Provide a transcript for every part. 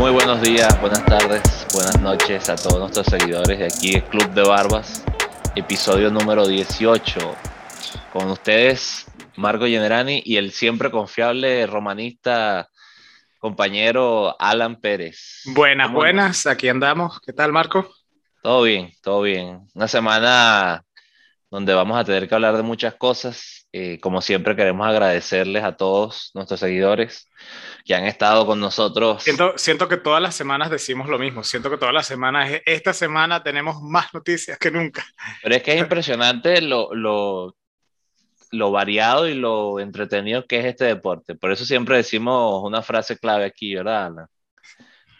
Muy buenos días, buenas tardes, buenas noches a todos nuestros seguidores de aquí el Club de Barbas, episodio número 18. Con ustedes, Marco Generani y el siempre confiable romanista compañero Alan Pérez. Buenas, buenas, aquí andamos. ¿Qué tal, Marco? Todo bien, todo bien. Una semana donde vamos a tener que hablar de muchas cosas. Eh, como siempre, queremos agradecerles a todos nuestros seguidores que han estado con nosotros. Siento, siento que todas las semanas decimos lo mismo. Siento que todas las semanas, esta semana tenemos más noticias que nunca. Pero es que es impresionante lo, lo, lo variado y lo entretenido que es este deporte. Por eso siempre decimos una frase clave aquí, ¿verdad, Ana?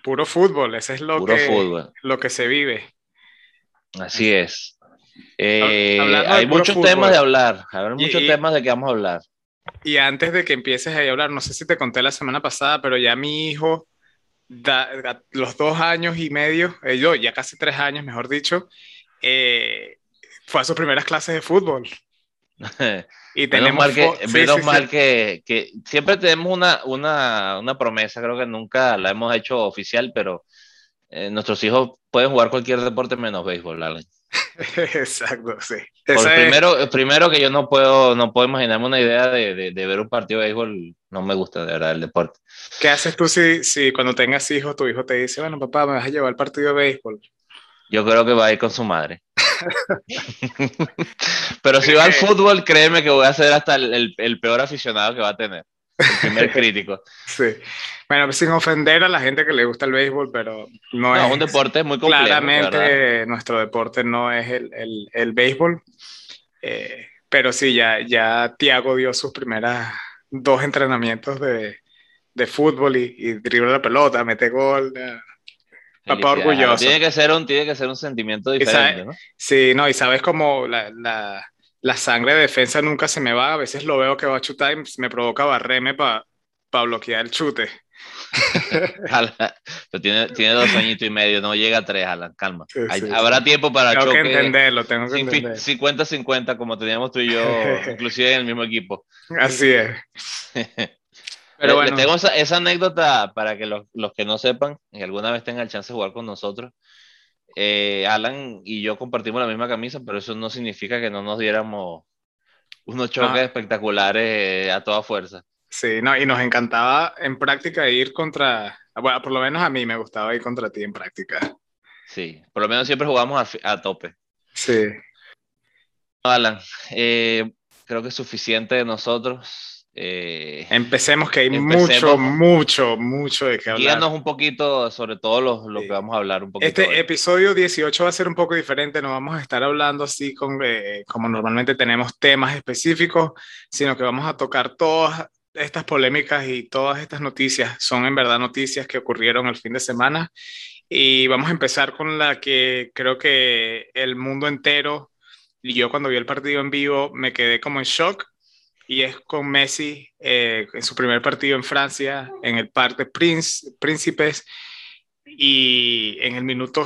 Puro fútbol, ese es lo, que, lo que se vive. Así es. Eh, hay muchos temas de hablar, hay muchos temas de que vamos a hablar. Y antes de que empieces a hablar, no sé si te conté la semana pasada, pero ya mi hijo, los dos años y medio, eh, yo ya casi tres años, mejor dicho, eh, fue a sus primeras clases de fútbol. y tenemos mal, que, menos mal Que, que, siempre tenemos una, una, una, promesa, creo que nunca la hemos hecho oficial, pero nuestros hijos pueden jugar cualquier deporte menos béisbol, Alan. Exacto, sí. primero, primero que yo no puedo, no puedo imaginarme una idea de, de, ver un partido de béisbol, no me gusta de verdad el deporte. ¿Qué haces tú si, si cuando tengas hijos, tu hijo te dice, bueno, papá, me vas a llevar al partido de béisbol? Yo creo que va a ir con su madre. Pero si va al fútbol, créeme que voy a ser hasta el, el peor aficionado que va a tener. El primer crítico. Sí. Bueno, pues sin ofender a la gente que le gusta el béisbol, pero no, es. un deporte muy complejo. Claramente, nuestro deporte no es el, el, el béisbol. Eh, pero sí, ya, ya Tiago dio sus primeras dos entrenamientos de, de fútbol y, y dribla la pelota, mete gol. Papá orgulloso. Tiene que, ser un, tiene que ser un sentimiento diferente, ¿no? Sí, no, y sabes como la, la la sangre de defensa nunca se me va. A veces lo veo que va a chutar y me provoca barreme para bloquear el chute. Pero tiene, tiene, dos añitos y medio, no llega a tres, Alan, calma. Habrá tiempo para tengo que entenderlo, tengo que entenderlo. 50-50 como teníamos tú y yo, inclusive en el mismo equipo. Así es. Pero bueno. tengo esa, esa, anécdota para que los, los, que no sepan y alguna vez tengan el chance de jugar con nosotros. Eh, Alan y yo compartimos la misma camisa, pero eso no significa que no nos diéramos unos choques espectaculares a toda fuerza. Sí, no, y nos encantaba en práctica ir contra, bueno, por lo menos a mí me gustaba ir contra ti en práctica. Sí, por lo menos siempre jugamos a, tope. Sí. Alan, eh, creo que es suficiente de nosotros. Eh, empecemos que hay mucho, mucho, mucho de qué hablar. Guíanos un poquito sobre todo lo, lo que vamos a hablar un poquito. Este episodio 18 va a ser un poco diferente, no vamos a estar hablando así con, eh, como normalmente tenemos temas específicos, sino que vamos a tocar todas estas polémicas y todas estas noticias. Son en verdad noticias que ocurrieron el fin de semana y vamos a empezar con la que creo que el mundo entero y yo cuando vi el partido en vivo me quedé como en shock y es con Messi eh, en su primer partido en Francia, en el Parc de Prince, Príncipes, y en el minuto,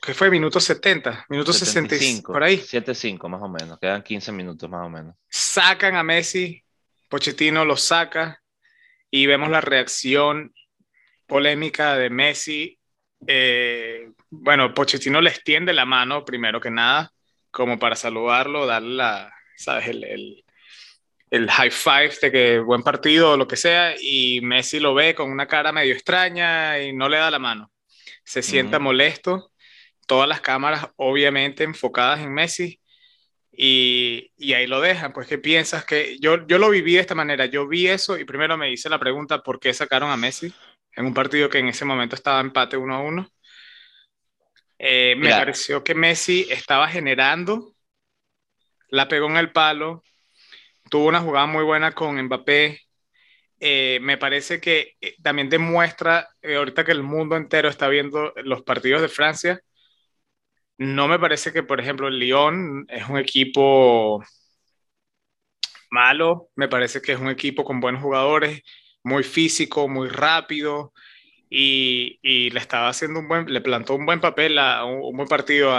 ¿qué fue? Minuto 70, minuto 65, por ahí. 7-5 más o menos, quedan 15 minutos más o menos. Sacan a Messi, Pochettino lo saca y vemos la reacción polémica de Messi. Eh, bueno, Pochettino le extiende la mano primero que nada, como para saludarlo, darle la, ¿sabes? el el high five de que buen partido o lo que sea, y Messi lo ve con una cara medio extraña y no le da la mano. Se sienta molesto, todas las cámaras obviamente enfocadas en Messi, y, y, ahí lo dejan. Pues, ¿qué piensas? que yo, yo lo viví de esta manera. Yo vi eso y primero me hice la pregunta, ¿por qué sacaron a Messi en un partido que en ese momento estaba empate 1 a 1? Eh, me pareció que Messi estaba generando, la pegó en el palo, tuvo una jugada muy buena con Mbappé. Eh, me parece que eh, también demuestra, eh, ahorita que el mundo entero está viendo los partidos de Francia, no me parece que, por ejemplo, el Lyon es un equipo malo, me parece que es un equipo con buenos jugadores, muy físico, muy rápido, y, y le estaba haciendo un buen, le plantó un buen papel, a, un, buen partido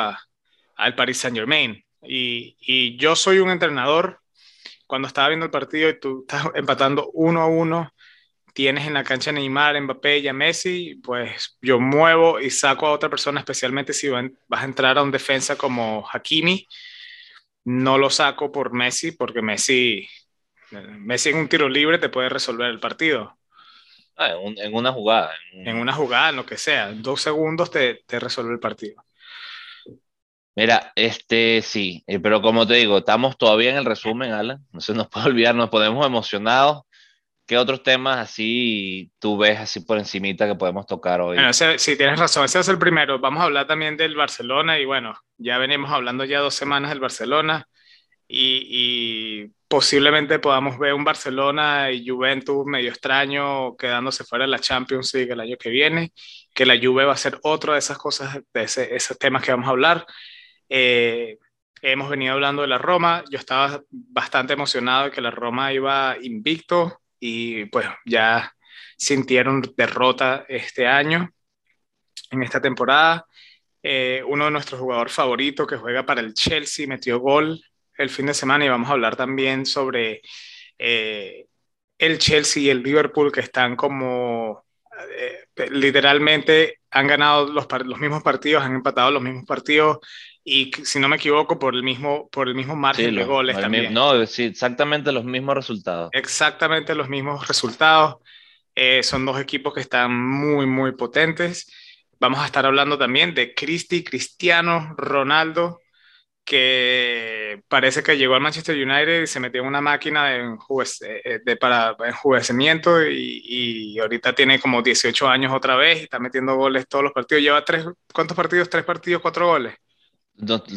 al Paris Saint Germain. Y, y yo soy un entrenador cuando estaba viendo el partido y tú estás empatando uno a uno, tienes en la cancha Neymar, Mbappé y a Messi, pues yo muevo y saco a otra persona, especialmente si vas a entrar a un defensa como Hakimi. No lo saco por Messi, porque Messi, Messi en un tiro libre te puede resolver el partido. Ah, en, una jugada. En, una jugada, en lo que sea. En dos segundos te, te resuelve el partido. Mira, este sí, eh, pero como te digo, estamos todavía en el resumen, Alan. No se nos puede olvidar, nos ponemos emocionados. ¿Qué otros temas así tú ves así por encimita que podemos tocar hoy? Bueno, sí, tienes razón, ese es el primero. Vamos a hablar también del Barcelona y bueno, ya venimos hablando ya dos semanas del Barcelona y, posiblemente podamos ver un Barcelona y Juventus medio extraño quedándose fuera de la Champions League el año que viene, que la Juve va a ser otro de esas cosas, de esos temas que vamos a hablar. Eh, hemos venido hablando de la Roma, yo estaba bastante emocionado de que la Roma iba invicto y pues ya sintieron derrota este año, en esta temporada. Eh, uno de nuestros jugadores favoritos que juega para el Chelsea metió gol el fin de semana y vamos a hablar también sobre eh, el Chelsea y el Liverpool que están como literalmente han ganado los, los mismos partidos, han empatado los mismos partidos y si no me equivoco, por el mismo, por el mismo margen de goles también. no, sí, exactamente los mismos resultados. Exactamente los mismos resultados. Eh, son dos equipos que están muy, muy potentes. Vamos a estar hablando también de Cristi, Cristiano, Ronaldo, que parece que llegó al Manchester United y se metió en una máquina de, eh, de para enjuvenecimiento y, y, ahorita tiene como 18 años otra vez y está metiendo goles todos los partidos. Lleva tres, ¿cuántos partidos? Tres partidos, cuatro goles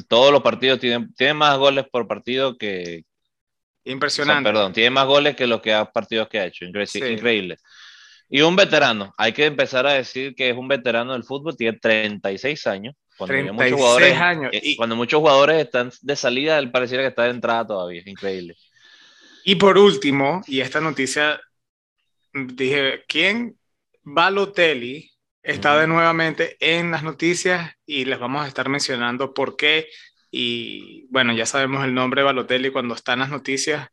todos los partidos tienen, tienen más goles por partido que... Impresionante. perdón, tiene más goles que los que ha partidos que ha hecho. Increíble. Y un veterano, hay que empezar a decir que es un veterano del fútbol, tiene 36 años. Cuando 36 muchos jugadores, años. Eh, y, cuando muchos jugadores están de salida, él pareciera que está de entrada todavía. Increíble. Y por último, y esta noticia, dije, ¿quién? Balotelli está de nuevamente en las noticias y les vamos a estar mencionando por qué. Y bueno, ya sabemos el nombre de Balotelli cuando está en las noticias.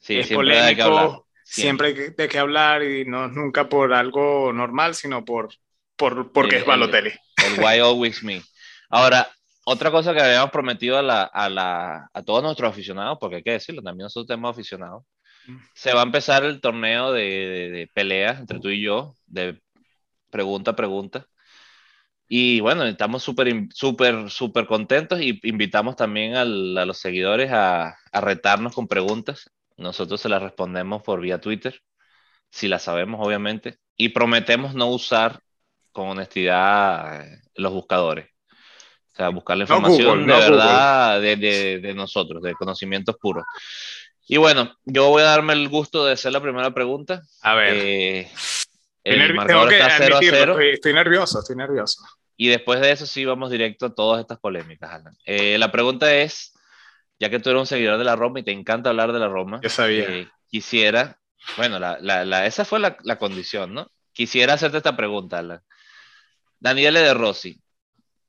Sí, es siempre polémico, siempre hay de qué hablar y no nunca por algo normal, sino por, por porque es Balotelli. El, why always me. Ahora, otra cosa que habíamos prometido a, la, a, la, a todos nuestros aficionados, porque hay que decirlo, también nosotros tenemos aficionados, mm. se va a empezar el torneo de, de, de peleas entre tú y yo, de pregunta, pregunta. Y bueno, estamos súper, súper, súper contentos y invitamos también a los seguidores a, a, retarnos con preguntas. Nosotros se las respondemos por vía Twitter, si las sabemos, obviamente. Y prometemos no usar con honestidad eh, los buscadores. O sea, buscar la información de verdad de, de, de, nosotros, de conocimientos puros. Y bueno, yo voy a darme el gusto de hacer la primera pregunta. A ver. Eh, el marcador está 0 a 0. Estoy, nervioso, estoy nervioso. Y después de eso sí vamos directo a todas estas polémicas, Alan. Eh, la pregunta es, ya que tú eres un seguidor de la Roma y te encanta hablar de la Roma, yo sabía. Eh, quisiera, bueno, la, la, esa fue la, la, condición, ¿no? Quisiera hacerte esta pregunta, Alan. Daniele De Rossi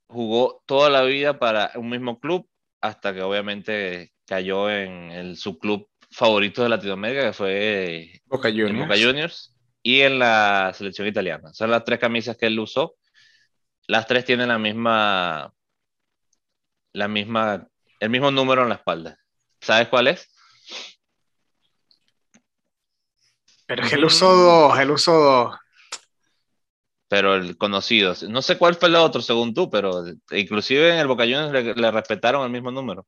jugó toda la vida para un mismo club hasta que obviamente cayó en el subclub favorito de Latinoamérica, que fue Boca Juniors. Boca Juniors y en la selección italiana. Son las tres camisas que él usó. Las tres tienen la misma, la misma, el mismo número en la espalda. ¿Sabes cuál es? Pero es que él usó dos, él usó dos. Pero el conocido. No sé cuál fue el otro según tú, pero inclusive en el Boca le, le respetaron el mismo número.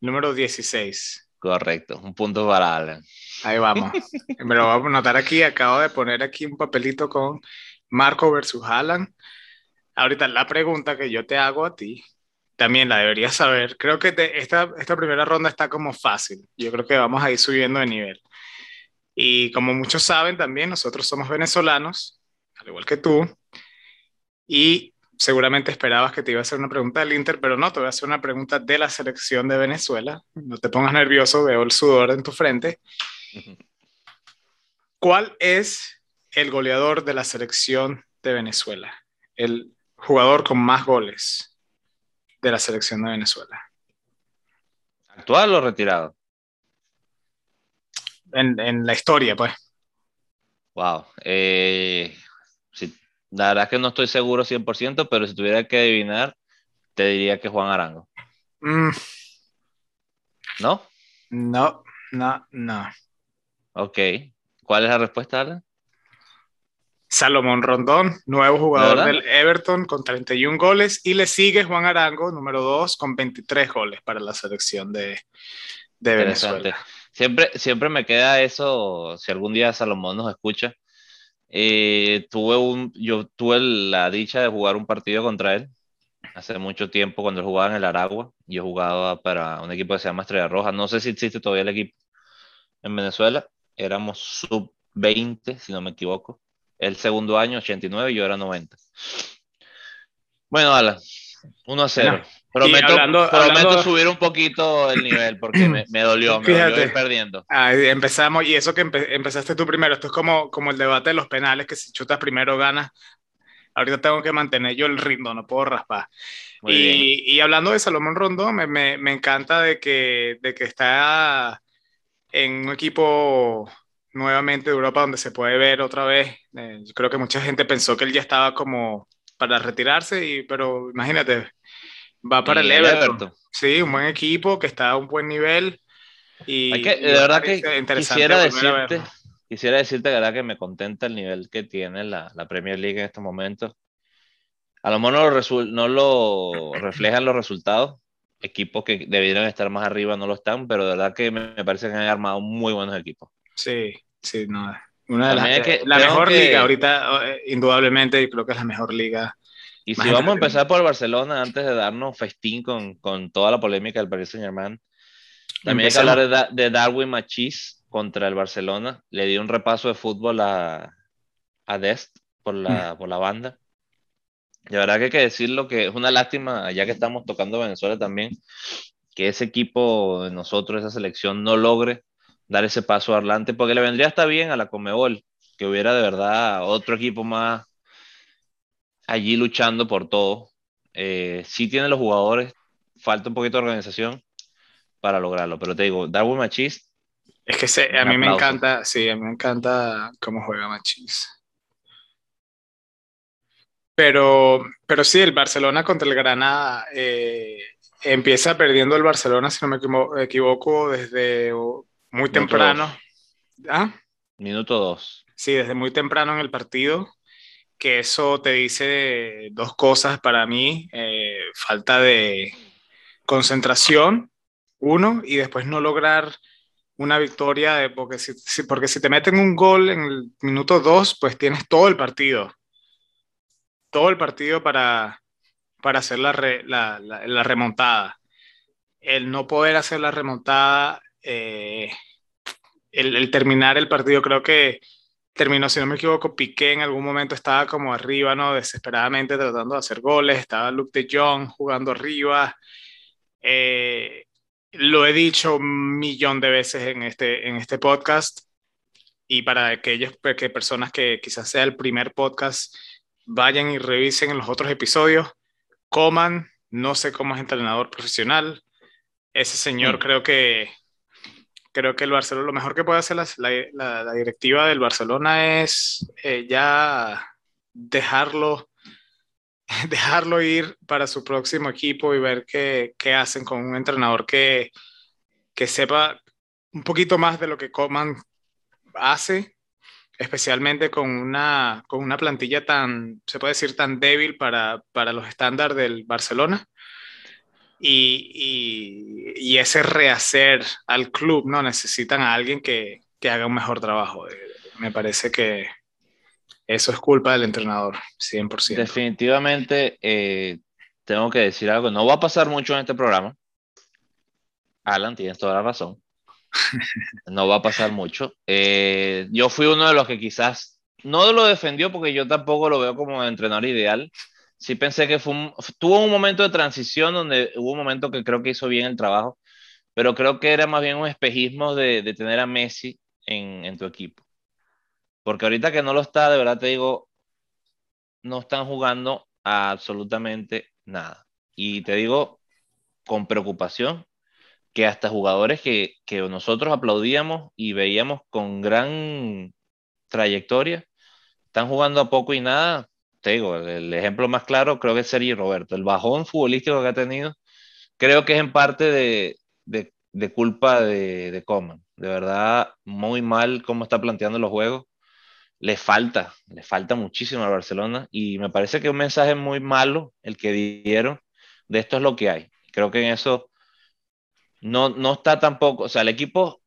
Número 16. Correcto, un punto para Alan. Ahí vamos. Me lo voy a anotar aquí. Acabo de poner aquí un papelito con Marco versus Alan. Ahorita la pregunta que yo te hago a ti, también la deberías saber. Creo que esta, esta primera ronda está como fácil. Yo creo que vamos a ir subiendo de nivel. Y como muchos saben también, nosotros somos venezolanos, al igual que tú. Y seguramente esperabas que te iba a hacer una pregunta del Inter, pero no, te voy a hacer una pregunta de la selección de Venezuela. No te pongas nervioso, veo el sudor en tu frente. ¿Cuál es el goleador de la selección de Venezuela? El jugador con más goles de la selección de Venezuela. ¿Actual o retirado? En, en la historia, pues. Wow. Eh, la verdad es que no estoy seguro 100%, pero si tuviera que adivinar, te diría que Juan Arango. Mm. ¿No? No, no, no. Ok. ¿Cuál es la respuesta, Alan? Salomón Rondón, nuevo jugador del Everton con 31 goles, y le sigue Juan Arango, número 2, con 23 goles para la selección de, Venezuela. Siempre, siempre me queda eso, si algún día Salomón nos escucha. Eh, tuve yo tuve la dicha de jugar un partido contra él hace mucho tiempo cuando él jugaba en el Aragua. Yo jugaba para un equipo que se llama Estrella Roja. No sé si existe todavía el equipo en Venezuela. Éramos sub 20, si no me equivoco el segundo año 89 y yo era 90. Bueno, Alan, 1 a 0. Prometo, subir un poquito el nivel porque me, dolió, me Fíjate, ir perdiendo. empezamos, y eso que empezaste tú primero, esto es como, como el debate de los penales, que si chutas primero ganas. Ahorita tengo que mantener yo el ritmo, no puedo raspar. Y, y, hablando de Salomón Rondón, me, me, me, encanta de que, de que está en un equipo nuevamente de Europa donde se puede ver otra vez. Eh, yo creo que mucha gente pensó que él ya estaba como para retirarse, y, pero imagínate, va para el Everton. Sí, un buen equipo que está a un buen nivel. Y, de verdad que quisiera decirte, quisiera decirte de verdad que me contenta el nivel que tiene la, la Premier League en estos momentos. A lo mejor no lo, no lo reflejan los resultados. Equipos que debieran estar más arriba no lo están, pero de verdad que me parece que han armado muy buenos equipos. Sí, sí, no. Una de las, que, la mejor liga ahorita, eh, indudablemente, creo que es la mejor liga. Y si vamos a empezar por Barcelona, antes de darnos festín con, con toda la polémica del Paris Saint Germain, también hay que hablar de, Darwin Machis contra el Barcelona. Le dio un repaso de fútbol a, a Dest por la, mm. por la banda. De verdad que hay que decirlo que es una lástima, ya que estamos tocando Venezuela también, que ese equipo de nosotros, esa selección, no logre dar ese paso adelante, porque le vendría hasta bien a la Comebol que hubiera de verdad otro equipo más allí luchando por todo. Eh, sí tiene los jugadores, falta un poquito de organización para lograrlo, pero te digo, Darwin Machis. Es que a mí me encanta, sí, a mí me encanta cómo juega Machis. Pero, pero sí, el Barcelona contra el Granada eh, empieza perdiendo el Barcelona, si no me equivoco, desde muy temprano. ¿Ah? Minuto dos. Sí, desde muy temprano en el partido, que eso te dice dos cosas para mí. Eh, falta de concentración, uno, y después no lograr una victoria, porque, si, porque si te meten un gol en el minuto dos, pues tienes todo el partido. Todo el partido para, para hacer la, la remontada. El no poder hacer la remontada eh, el, terminar el partido, creo que terminó, si no me equivoco, Piqué en algún momento estaba como arriba, ¿no? Desesperadamente tratando de hacer goles, estaba Luke de Jong jugando arriba. Eh, lo he dicho un millón de veces en este, en este podcast y para aquellas que personas que quizás sea el primer podcast, vayan y revisen en los otros episodios. Coman, no sé cómo es entrenador profesional. Ese señor mm. creo que creo que el Barcelona, lo mejor que puede hacer la, directiva del Barcelona es eh, ya dejarlo, dejarlo ir para su próximo equipo y ver qué, qué hacen con un entrenador que, que sepa un poquito más de lo que Coman hace, especialmente con una, con una plantilla tan, se puede decir, tan débil para, para los estándares del Barcelona y, y, ese rehacer al club, ¿no? Necesitan a alguien que, que haga un mejor trabajo. Eh, me parece que eso es culpa del entrenador, 100%. Definitivamente, eh, tengo que decir algo. No va a pasar mucho en este programa. Alan, tienes toda la razón. No va a pasar mucho. Eh, yo fui uno de los que quizás no lo defendió porque yo tampoco lo veo como entrenador ideal sí pensé que fue tuvo un momento de transición donde hubo un momento que creo que hizo bien el trabajo, pero creo que era más bien un espejismo de, de tener a Messi en, en, tu equipo. Porque ahorita que no lo está, de verdad te digo, no están jugando absolutamente nada. Y te digo con preocupación que hasta jugadores que, que nosotros aplaudíamos y veíamos con gran trayectoria, están jugando a poco y nada. Te el ejemplo más claro creo que es Sergi Roberto. El bajón futbolístico que ha tenido, creo que es en parte de, culpa de, de Coman. De verdad, muy mal cómo está planteando los juegos. Le falta, le falta muchísimo al Barcelona y me parece que un mensaje muy malo el que dieron de esto es lo que hay. Creo que en eso no, no está tampoco, o sea, el equipo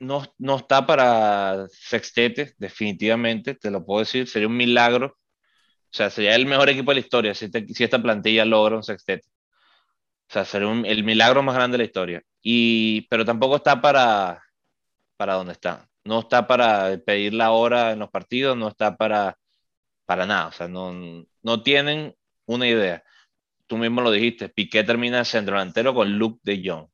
no, no está para sextete, definitivamente, te lo puedo decir, sería un milagro. O sea, sería el mejor equipo de la historia si, este, si esta plantilla logra un sextete. O sea, sería el milagro más grande de la historia. Y, pero tampoco está para, para donde está. No está para pedir la hora en los partidos, no está para, para nada. O sea, no, no tienen una idea. Tú mismo lo dijiste, Piqué termina centro delantero con Luke de Jong.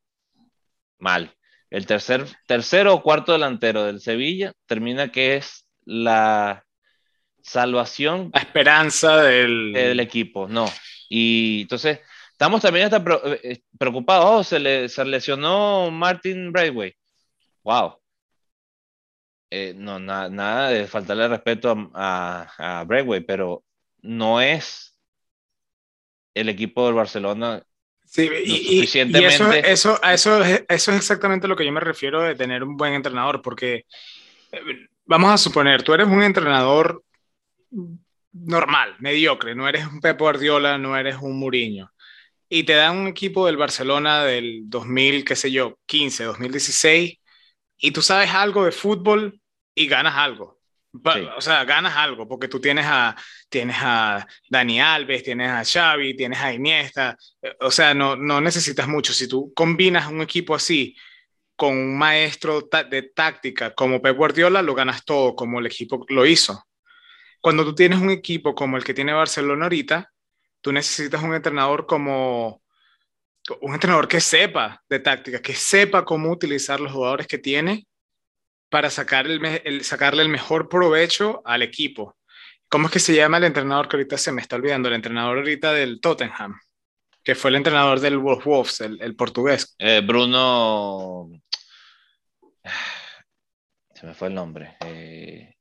Mal. El tercer, tercero o cuarto delantero del Sevilla termina que es la salvación. La esperanza del... del equipo, no. Y entonces, estamos también hasta eh, preocupados. Oh, se, le, se lesionó Martin Braithwaite. Wow. Eh, no, nada de faltarle respeto a, a, a pero no es el equipo del Barcelona Sí, y, eso, eso, eso, eso, es exactamente lo que yo me refiero de tener un buen entrenador, porque eh, vamos a suponer, tú eres un entrenador normal, mediocre, no eres un Pep Guardiola, no eres un Mourinho, y te dan un equipo del Barcelona del 2000, qué sé yo, 15, 2016, y tú sabes algo de fútbol y ganas algo. O sea, ganas algo, porque tú tienes a, tienes a Dani Alves, tienes a Xavi, tienes a Iniesta, o sea, no, no necesitas mucho. Si tú combinas un equipo así con un maestro de táctica como Pep Guardiola, lo ganas todo, como el equipo lo hizo. Cuando tú tienes un equipo como el que tiene Barcelona ahorita, tú necesitas un entrenador como un entrenador que sepa de táctica, que sepa cómo utilizar los jugadores que tiene para sacar el, sacarle el mejor provecho al equipo. ¿Cómo es que se llama el entrenador que ahorita se me está olvidando? El entrenador ahorita del Tottenham, que fue el entrenador del Wolves, el, el portugués. Eh, Bruno. Se me fue el nombre. Eh...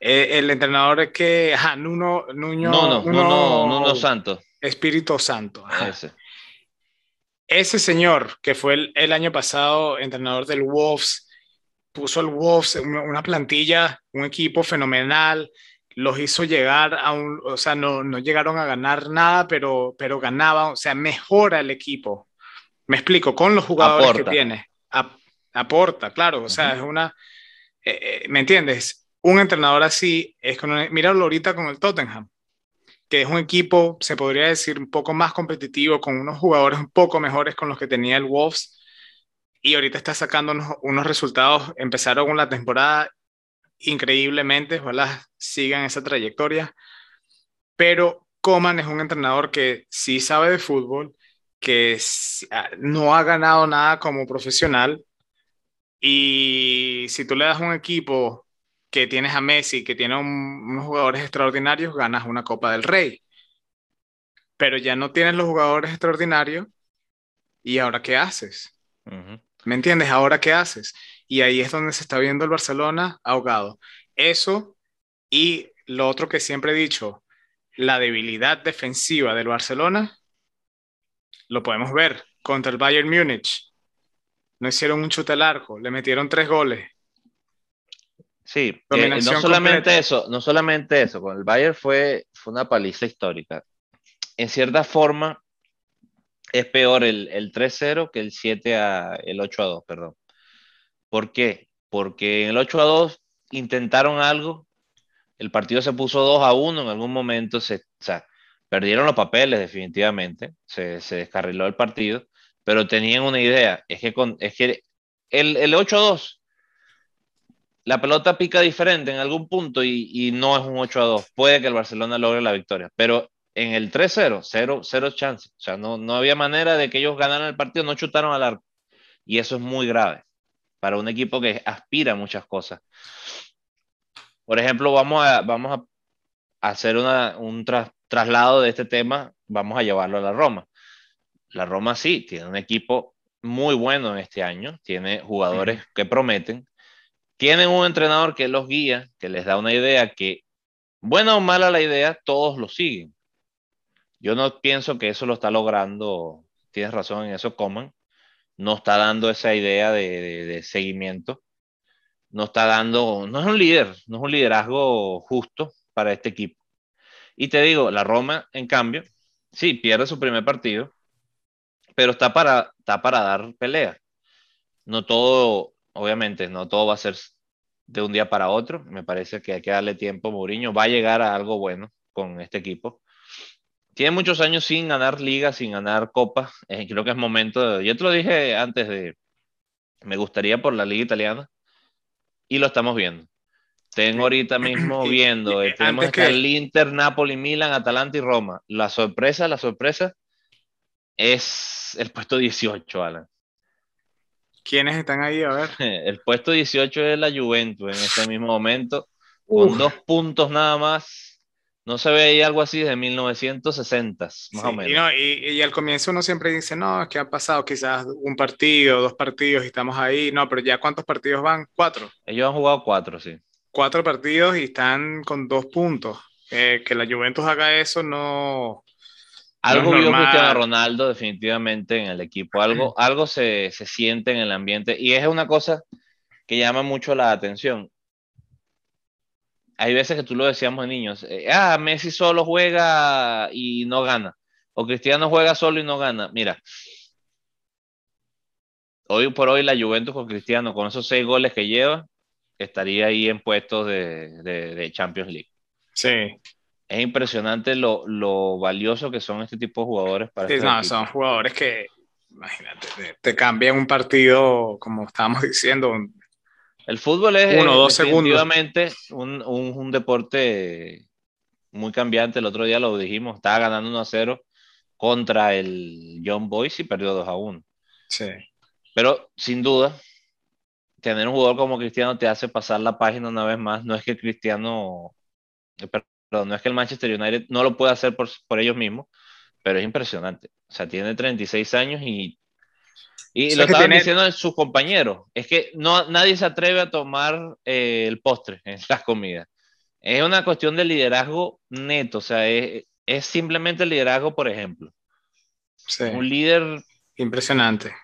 Eh, el entrenador que. Ajá, Nuno. Nuno, no, Nuno, Nuno Santo. Espíritu Santo. Ese. Ese señor que fue el, el año pasado entrenador del Wolves puso al Wolves una, plantilla, un equipo fenomenal, los hizo llegar a un, o sea, no, no llegaron a ganar nada, pero, pero ganaban, o sea, mejora el equipo. Me explico, con los jugadores que tiene. aporta, claro, o sea, es una, eh, eh, ¿me entiendes? Un entrenador así es con, míralo ahorita con el Tottenham, que es un equipo, se podría decir, un poco más competitivo, con unos jugadores un poco mejores con los que tenía el Wolves y ahorita está sacando unos, resultados. Empezaron la temporada increíblemente, ojalá sigan esa trayectoria. Pero Coman es un entrenador que sí sabe de fútbol, que ah, no ha ganado nada como profesional. Y si tú le das un equipo que tienes a Messi, que tiene unos jugadores extraordinarios, ganas una Copa del Rey. Pero ya no tienes los jugadores extraordinarios. ¿Y ahora qué haces? ¿Me entiendes? Ahora qué haces? Y ahí es donde se está viendo el Barcelona ahogado. Eso y lo otro que siempre he dicho, la debilidad defensiva del Barcelona, lo podemos ver contra el Bayern Múnich. No hicieron un chute al arco, le metieron tres goles. Sí, eh, no solamente eso, no solamente eso, con el Bayern fue, fue una paliza histórica. En cierta forma, es peor el, el 3-0 que el 7 a el 8 a 2, perdón. ¿Por qué? Porque en el 8 a 2 intentaron algo, el partido se puso 2 a 1 en algún momento, se, perdieron los papeles definitivamente, se, se, descarriló el partido, pero tenían una idea, es que, el, el 8 a 2, la pelota pica diferente en algún punto y, no es un 8 a 2, puede que el Barcelona logre la victoria, pero en el 3-0, cero, cero chance. O sea, no había manera de que ellos ganaran el partido, no chutaron al arco. Y eso es muy grave para un equipo que aspira a muchas cosas. Por ejemplo, vamos a, vamos a hacer una, un traslado de este tema, vamos a llevarlo a la Roma. La Roma sí, tiene un equipo muy bueno en este año, tiene jugadores que prometen, tienen un entrenador que los guía, que les da una idea que, buena o mala la idea, todos lo siguen. Yo no pienso que eso lo está logrando, tienes razón en eso, Coman, no está dando esa idea de, seguimiento, no está dando, no es un líder, no es un liderazgo justo para este equipo. Y te digo, la Roma, en cambio, sí, pierde su primer partido, pero está para, está para dar pelea. No todo, obviamente, no todo va a ser de un día para otro. Me parece que hay que darle tiempo. Mourinho va a llegar a algo bueno con este equipo. Tiene muchos años sin ganar ligas, sin ganar copas. Eh, creo que es momento de... Yo te lo dije antes de... Me gustaría por la liga italiana. Y lo estamos viendo. Tengo ahorita mismo viendo. Eh, tenemos que... el Inter, Napoli, Milan, Atalanta y Roma. La sorpresa, la sorpresa es el puesto 18, Alan. ¿Quiénes están ahí? A ver. El puesto 18 es la Juventus en este mismo momento, con dos puntos nada más. No se veía algo así desde 1960, más o menos. Y, al comienzo uno siempre dice, no, es que han pasado quizás un partido, dos partidos y estamos ahí. No, pero ya ¿cuántos partidos van? Cuatro. Ellos han jugado cuatro, sí. Cuatro partidos y están con dos puntos. Eh, que la Juventus haga eso no, algo vio Cristiano Ronaldo definitivamente en el equipo, algo, algo se, se, siente en el ambiente y es una cosa que llama mucho la atención. Hay veces que tú lo decíamos de niños, eh, ah, Messi solo juega y no gana, o Cristiano juega solo y no gana. Mira, hoy por hoy la Juventus con Cristiano, con esos seis goles que lleva, estaría ahí en puestos de, de, de Champions League. Sí, es impresionante lo, lo, valioso que son este tipo de jugadores para sí, este no, son jugadores que, imagínate, te, cambian un partido, como estábamos diciendo. El fútbol es uno, dos definitivamente un, un, un, deporte muy cambiante. El otro día lo dijimos, estaba ganando 1 a 0 contra el John Boyce y perdió 2 a 1. Sí. Pero sin duda, tener un jugador como Cristiano te hace pasar la página una vez más. No es que Cristiano, no es que el Manchester United no lo pueda hacer por, ellos mismos, pero es impresionante. O sea, tiene 36 años y, y lo estaban diciendo sus compañeros. Es que no, nadie se atreve a tomar eh, el postre en las comidas. Es una cuestión de liderazgo neto. O sea, es, simplemente liderazgo, por ejemplo. Un líder impresionante.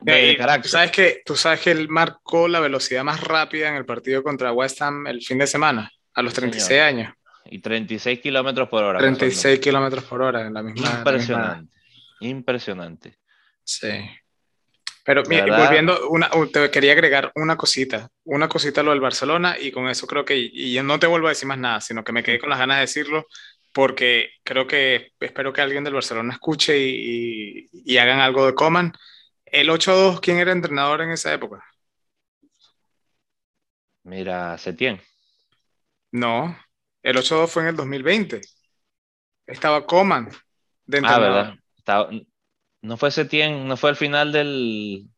De, carácter. ¿sabes que, tú sabes que él marcó la velocidad más rápida en el partido contra West Ham el fin de semana, a los 36 años y 36 kilómetros por hora. 36 kilómetros por hora en la misma. Impresionante. Impresionante. Sí. Pero mira, volviendo, una, te quería agregar una cosita, una cosita a lo del Barcelona y con eso creo que, y yo no te vuelvo a decir más nada, sino que me quedé con las ganas de decirlo porque creo que, espero que alguien del Barcelona escuche y, y, hagan algo de Coman. El 8-2, ¿quién era entrenador en esa época? Mira, Setién. No, el 8-2 fue en el 2020. Estaba Coman. ah, ¿verdad? No fue Setien, no fue el final del,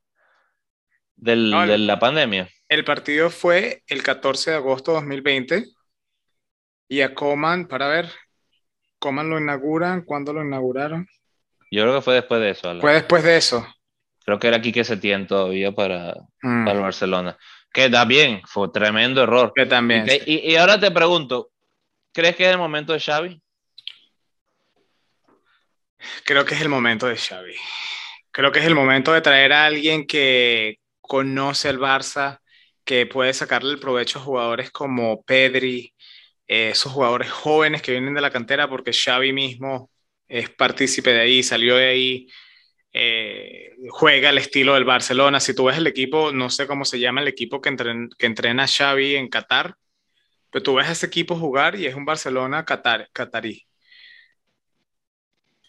del de la pandemia. El partido fue el 14 de agosto de 2020. Y a Coman, para ver, Coman lo inauguran. ¿Cuándo lo inauguraron? Yo creo que fue después de eso. Fue después de eso. Creo que era aquí que Setien todavía para, mm. para Barcelona. Que da bien, fue tremendo error. Que también. y, ahora te pregunto, ¿Crees que es el momento de Xavi? Creo que es el momento de Xavi. Creo que es el momento de traer a alguien que conoce el Barça, que puede sacarle el provecho a jugadores como Pedri, eh, esos jugadores jóvenes que vienen de la cantera, porque Xavi mismo es partícipe de ahí, salió de ahí, eh, juega el estilo del Barcelona. Si tú ves el equipo, no sé cómo se llama el equipo que, que entrena Xavi en Qatar, pero tú ves a ese equipo jugar y es un Barcelona Qatar.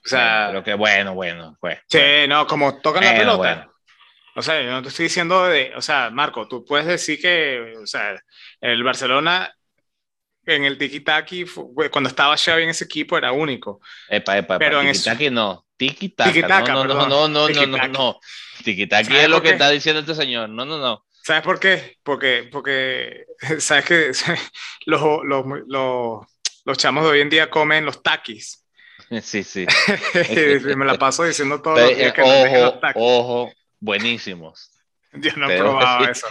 O sea, pero que bueno, bueno, pues. Sí, no, como tocan la pelota. O sea, yo no te estoy diciendo de, o sea, Marco, tú puedes decir que, o sea, el Barcelona en el tiki-taki, cuando estaba Xavi en ese equipo, era único. Epa, epa, pero en tiki-taki no. Tiki-taka. no, no, no, no, no, no, no, no. Tiki-taki es lo que está diciendo este señor. No, no, no. ¿Sabes por qué? Porque, porque sabes que los, los, los, los, chamos de hoy en día comen los taquis. Sí, sí. Me la paso diciendo todo los días que ojo, taquis. Ojo, buenísimos. Yo no he probado eso.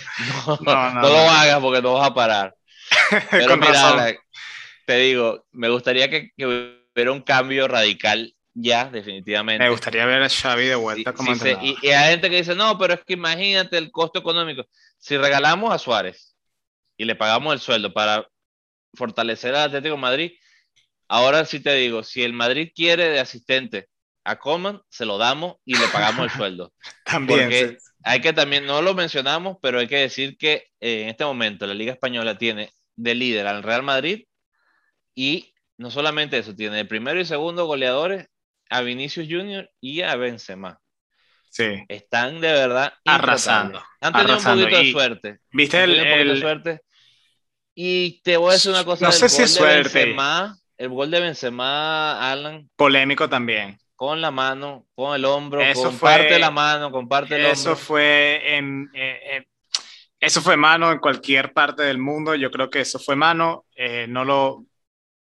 No, no, lo hagas porque no vas a parar. Pero mira, te digo, me gustaría que, hubiera un cambio radical ya, definitivamente. Me gustaría ver a Xavi de vuelta como y, y, hay gente que dice, no, pero es que imagínate el costo económico. Si regalamos a Suárez y le pagamos el sueldo para fortalecer al Atlético Madrid, ahora sí te digo, si el Madrid quiere de asistente a Coman, se lo damos y le pagamos el sueldo. también. hay que también, no lo mencionamos, pero hay que decir que eh, en este momento la Liga Española tiene de líder al Real Madrid y no solamente eso, tiene de primero y segundo goleadores a Vinicius Junior y a Benzema. Sí. Están de verdad arrasando. Han tenido un poquito de suerte. ¿Viste el, suerte? Y te voy a decir una cosa. No sé si es suerte. Benzema, el gol de Benzema, Alan. Polémico también. Con la mano, con el hombro, comparte la mano, comparte el eso Fue en, eh, eso fue mano en cualquier parte del mundo. Yo creo que eso fue mano. Eh, no lo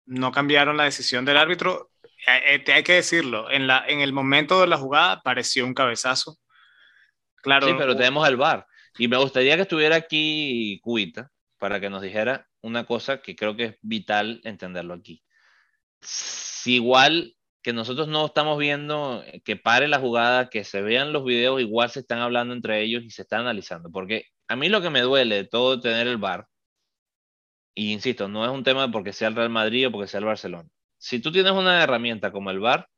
no cambiaron la decisión del árbitro. Eh, eh, hay que decirlo, en, la, en el momento de la jugada pareció un cabezazo. Claro. Sí, pero tenemos el VAR. Y me gustaría que estuviera aquí Cuita para que nos dijera una cosa que creo que es vital entenderlo aquí. Si igual que nosotros no estamos viendo que pare la jugada, que se vean los videos, igual se están hablando entre ellos y se están analizando. Porque a mí lo que me duele de todo tener el VAR y insisto, no es un tema porque sea el Real Madrid o porque sea el Barcelona. Si tú tienes una herramienta como el VAR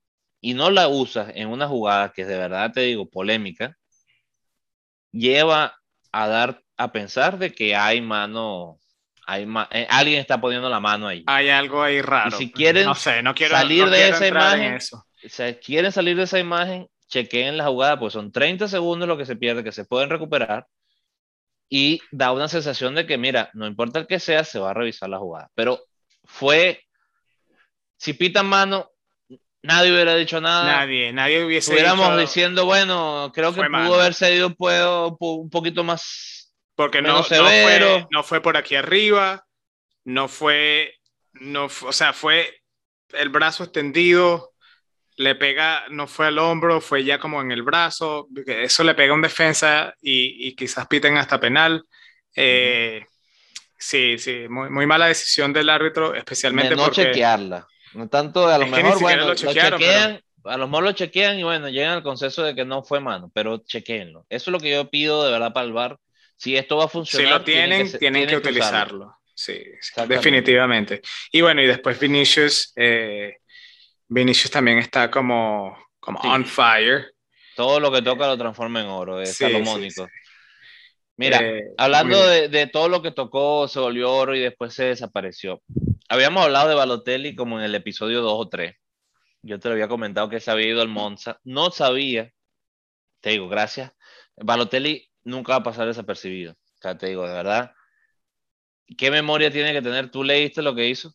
y no la usas en una jugada que es de verdad te digo polémica, lleva a dar a pensar de que hay mano, hay eh, alguien está poniendo la mano ahí. Hay algo ahí raro. Y si quieren no sé, no quiero, salir de esa imagen, si quieren salir de esa imagen, chequeen la jugada, pues son 30 segundos lo que se pierde, que se pueden recuperar y da una sensación de que, mira, no importa el que sea, se va a revisar la jugada. Pero fue, si pitan mano, nadie hubiera dicho nada. Nadie, nadie hubiese Estuviéramos diciendo, bueno, creo que pudo haber cedido puedo, un poquito más. Porque no, no, fue, no fue por aquí arriba, no fue, no, o sea, fue el brazo extendido, le pega, no fue al hombro, fue ya como en el brazo, eso le pega a un defensa y, quizás piten hasta penal. Eh, sí, sí, muy, mala decisión del árbitro, especialmente no chequearla, no tanto, a lo mejor, bueno, lo, chequean, a lo mejor lo chequean y bueno, llegan al consenso de que no fue mano, pero chequenlo. Eso es lo que yo pido de verdad para el VAR. Si esto va a funcionar, si lo tienen, tienen, que, utilizarlo. Sí, definitivamente. Y bueno, y después Vinicius, eh, Vinicius también está como, como on fire. Todo lo que toca lo transforma en oro, es salomónico. Mira, eh, hablando de, todo lo que tocó, se volvió oro y después se desapareció. Habíamos hablado de Balotelli como en el episodio 2 o 3. Yo te lo había comentado que se había ido al Monza. No sabía, te digo, gracias. Balotelli nunca va a pasar desapercibido. O sea, te digo, de verdad. ¿Qué memoria tiene que tener? ¿Tú leíste lo que hizo?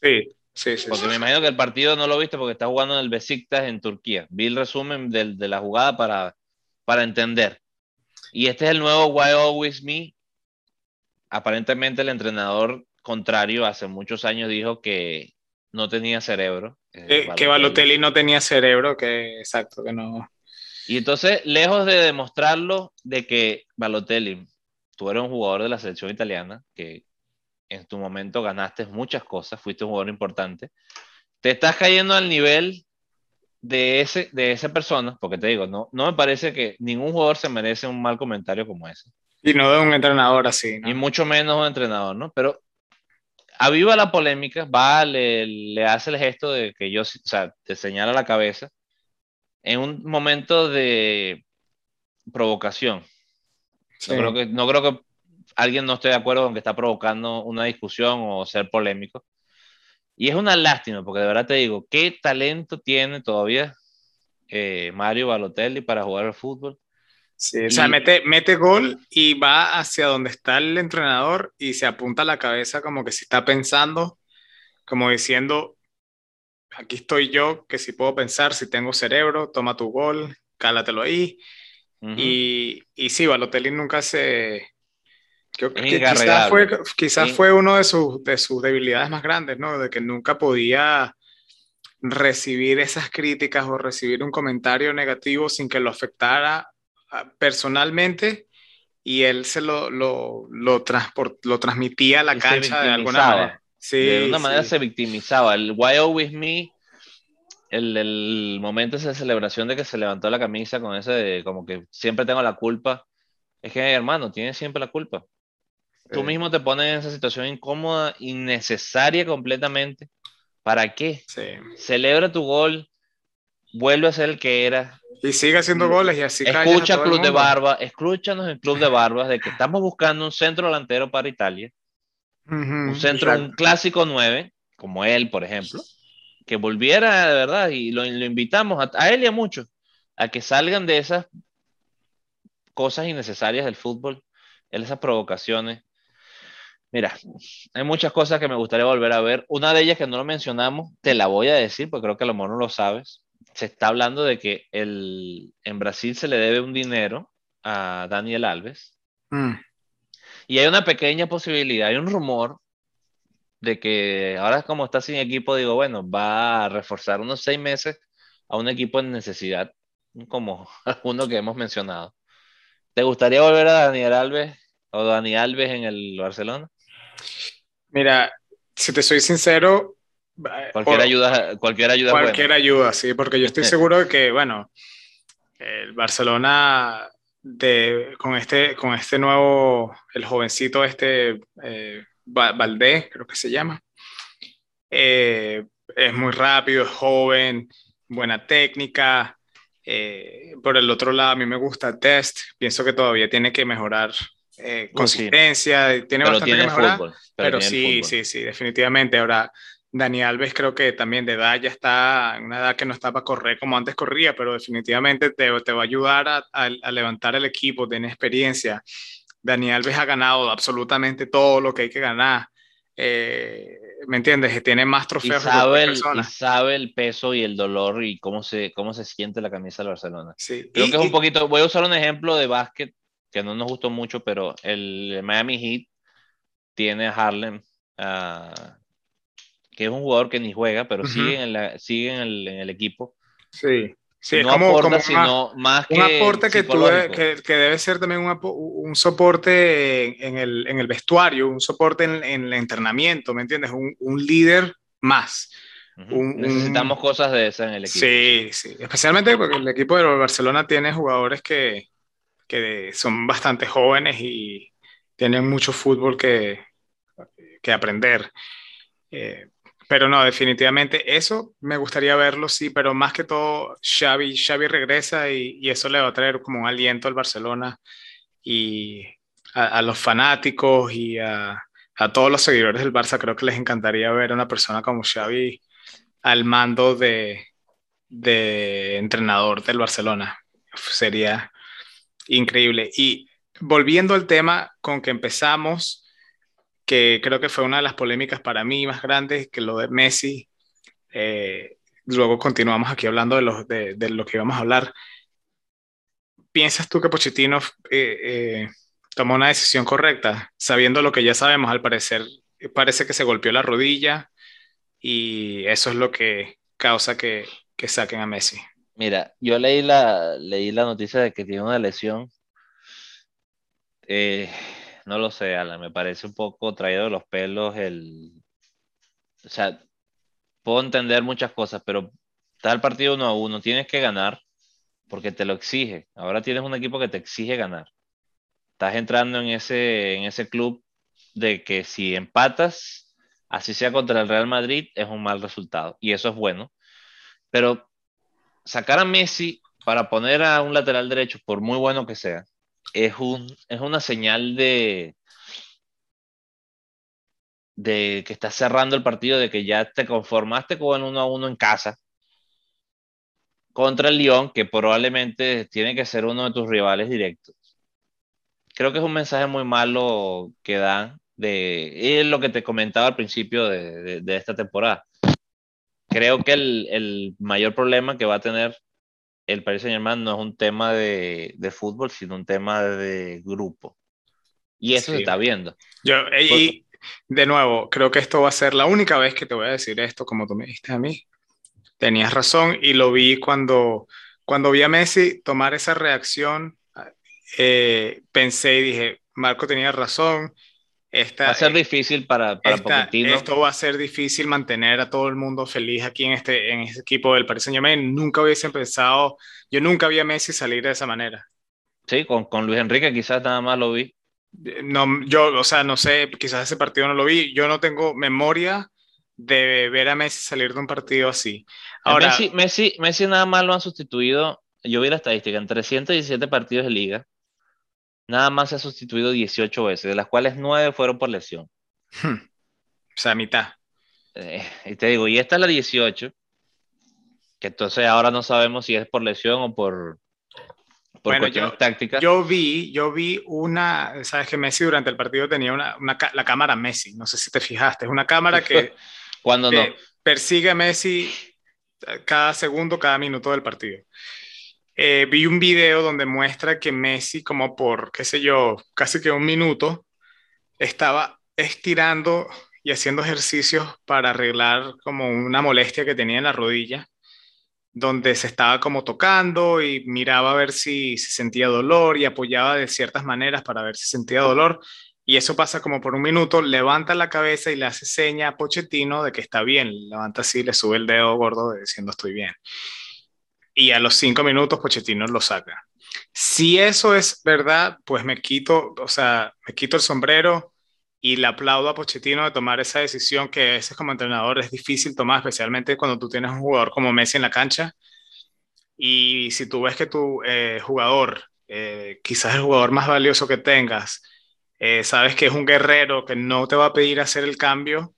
Sí, porque me imagino que el partido no lo viste porque está jugando en el Besiktas en Turquía. Vi el resumen de, de, la jugada para, para entender. Y este es el nuevo Why Always Me. Aparentemente el entrenador contrario hace muchos años dijo que no tenía cerebro. Eh, que Balotelli no tenía cerebro, que exacto, que no. Y entonces, lejos de demostrarlo de que Balotelli, tú eres un jugador de la selección italiana, que en tu momento ganaste muchas cosas, fuiste un jugador importante, te estás cayendo al nivel de, ese, de esa persona, porque te digo, no, no me parece que ningún jugador se merece un mal comentario como ese. Y no de un entrenador así. Y mucho menos un entrenador, ¿no? Pero aviva la polémica, va, le, hace el gesto de que yo, o sea, te señala la cabeza en un momento de provocación. No, creo que, no creo que alguien no esté de acuerdo con que está provocando una discusión o ser polémico. Y es una lástima, porque de verdad te digo, ¿qué talento tiene todavía eh, Mario Balotelli para jugar al fútbol? Sí, o sea, mete, mete gol y va hacia donde está el entrenador y se apunta a la cabeza como que si está pensando, como diciendo, aquí estoy yo, que si puedo pensar, si tengo cerebro, toma tu gol, cálatelo ahí. y, y sí, Balotelli nunca se, quizás fue, quizás fue uno de sus, de sus debilidades más grandes, ¿no? De que nunca podía recibir esas críticas o recibir un comentario negativo sin que lo afectara ah, personalmente y él se lo, lo, lo, lo transmitía a la cancha de alguna manera. Sí, de una manera se victimizaba. El Why Always Me, el, el, momento esa celebración de que se levantó la camisa con ese de como que siempre tengo la culpa. Es que, hermano, tienes siempre la culpa. Tú mismo te pones en esa situación incómoda, innecesaria completamente. ¿Para qué? Celebra tu gol, vuelve a ser el que era. Y sigue haciendo goles y así Escucha Club de Barba, escúchanos en Club de Barbas de que estamos buscando un centro delantero para Italia. Un centro, un clásico 9, como él, por ejemplo, que volviera de verdad y lo, invitamos a, a, él y a muchos a que salgan de esas cosas innecesarias del fútbol, esas provocaciones. Mira, hay muchas cosas que me gustaría volver a ver. Una de ellas que no lo mencionamos, te la voy a decir porque creo que a lo mejor no lo sabes. Se está hablando de que el, en Brasil se le debe un dinero a Daniel Alves. Mm. Y hay una pequeña posibilidad, hay un rumor de que ahora como está sin equipo, digo, bueno, va a reforzar unos seis meses a un equipo en necesidad, como uno que hemos mencionado. ¿Te gustaría volver a Daniel Alves o Dani Alves en el Barcelona? Mira, si te soy sincero, cualquier ayuda, cualquier ayuda. Cualquier ayuda, sí, porque yo estoy seguro de que, bueno, el Barcelona de, con, este, con este nuevo, el jovencito este, eh, Valdés, creo que se llama, eh, es muy rápido, es joven, buena técnica. Eh, por el otro lado, a mí me gusta Test, pienso que todavía tiene que mejorar eh, consistencia, tiene bastante que mejorar, pero, sí, sí, sí, definitivamente. Ahora, Dani Alves creo que también de edad ya está en una edad que no está para correr como antes corría, pero definitivamente te, te va a ayudar a, a, levantar el equipo, tiene experiencia. Dani Alves ha ganado absolutamente todo lo que hay que ganar. Eh, ¿Me entiendes? Tiene más trofeos. Y sabe, el, y sabe el peso y el dolor y cómo se, cómo se siente la camisa del Barcelona. Sí. Creo que es un poquito, voy a usar un ejemplo de básquet que no nos gustó mucho, pero el Miami Heat tiene a Harlem, que es un jugador que ni juega, pero sigue, en, la, sigue en, el, en el equipo. Sí. Sí, no como, aporta, sino más, que un aporte que, tú que, que, debe ser también un, un soporte en el, en el, vestuario, un soporte en, en, el entrenamiento, ¿me entiendes? Un, un líder más. Necesitamos cosas de esas en el equipo. Sí, sí, especialmente porque el equipo de Barcelona tiene jugadores que, que son bastante jóvenes y tienen mucho fútbol que, que aprender. Eh, pero no, definitivamente eso me gustaría verlo, sí, pero más que todo Xavi, Xavi regresa y, y eso le va a traer como un aliento al Barcelona y a, los fanáticos y a, a, todos los seguidores del Barça. Creo que les encantaría ver a una persona como Xavi al mando de, de entrenador del Barcelona. Sería, increíble. Y volviendo al tema con que empezamos, que creo que fue una de las polémicas para mí más grandes, que lo de Messi, eh, luego continuamos aquí hablando de lo, de, lo que íbamos a hablar. ¿Piensas tú que Pochettino eh, eh, tomó una decisión correcta, sabiendo lo que ya sabemos, al parecer, parece que se golpeó la rodilla y eso es lo que causa que, que saquen a Messi? Mira, yo leí la, leí la noticia de que tiene una lesión. Eh, no lo sé, Alan, me parece un poco traído de los pelos el... O sea, puedo entender muchas cosas, pero el partido uno a uno, tienes que ganar porque te lo exige. Ahora tienes un equipo que te exige ganar. Estás entrando en ese, en ese club de que si empatas, así sea contra el Real Madrid, es un mal resultado. Y eso es bueno. Pero sacar a Messi para poner a un lateral derecho, por muy bueno que sea, es, un, es una señal de, de que estás cerrando el partido, de que ya te conformaste con uno a uno en casa contra el Lyon, que probablemente tiene que ser uno de tus rivales directos. Creo que es un mensaje muy malo que dan de es lo que te comentaba al principio de, de esta temporada creo que el, el, mayor problema que va a tener el Paris Saint Germain no es un tema de, de fútbol, sino un tema de grupo. Y eso se está viendo. Yo, y de nuevo, creo que esto va a ser la única vez que te voy a decir esto, como tú me dijiste a mí. Tenías razón y lo vi cuando, cuando vi a Messi tomar esa reacción eh, pensé y dije, Marco tenía razón. Esta, va a ser difícil para, para Pochettino. Esto va a ser difícil mantener a todo el mundo feliz aquí en este, en este equipo del Paris Saint Germain. Nunca hubiese pensado, yo nunca vi a Messi salir de esa manera. Sí, con, con Luis Enrique quizás nada más lo vi. No, yo, o sea, no sé, quizás ese partido no lo vi. Yo no tengo memoria de ver a Messi salir de un partido así. Ahora, Messi, Messi, Messi nada más lo han sustituido, yo vi la estadística, en 317 partidos de liga, nada más se ha sustituido 18 veces, de las cuales 9 fueron por lesión. Hmm. O sea, mitad. Eh, y te digo, y esta es la 18, que entonces ahora no sabemos si es por lesión o por, por bueno, yo, tácticas. Yo vi, yo vi una, sabes que Messi durante el partido tenía una, una, la cámara Messi, no sé si te fijaste, es una cámara que cuando no persigue a Messi cada segundo, cada minuto del partido. Eh, vi un video donde muestra que Messi, como por, qué sé yo, casi que un minuto, estaba estirando y haciendo ejercicios para arreglar como una molestia que tenía en la rodilla, donde se estaba como tocando y miraba a ver si, se sentía dolor y apoyaba de ciertas maneras para ver si sentía dolor. Y eso pasa como por un minuto, levanta la cabeza y le hace seña a Pochettino de que está bien. Levanta así, le sube el dedo gordo diciendo estoy bien. Y a los cinco minutos Pochettino lo saca. Si eso es verdad, pues me quito, o sea, me quito el sombrero y le aplaudo a Pochettino de tomar esa decisión que a veces como entrenador es difícil tomar, especialmente cuando tú tienes un jugador como Messi en la cancha. Y si tú ves que tu eh, jugador, eh, quizás el jugador más valioso que tengas, eh, sabes que es un guerrero que no te va a pedir hacer el cambio,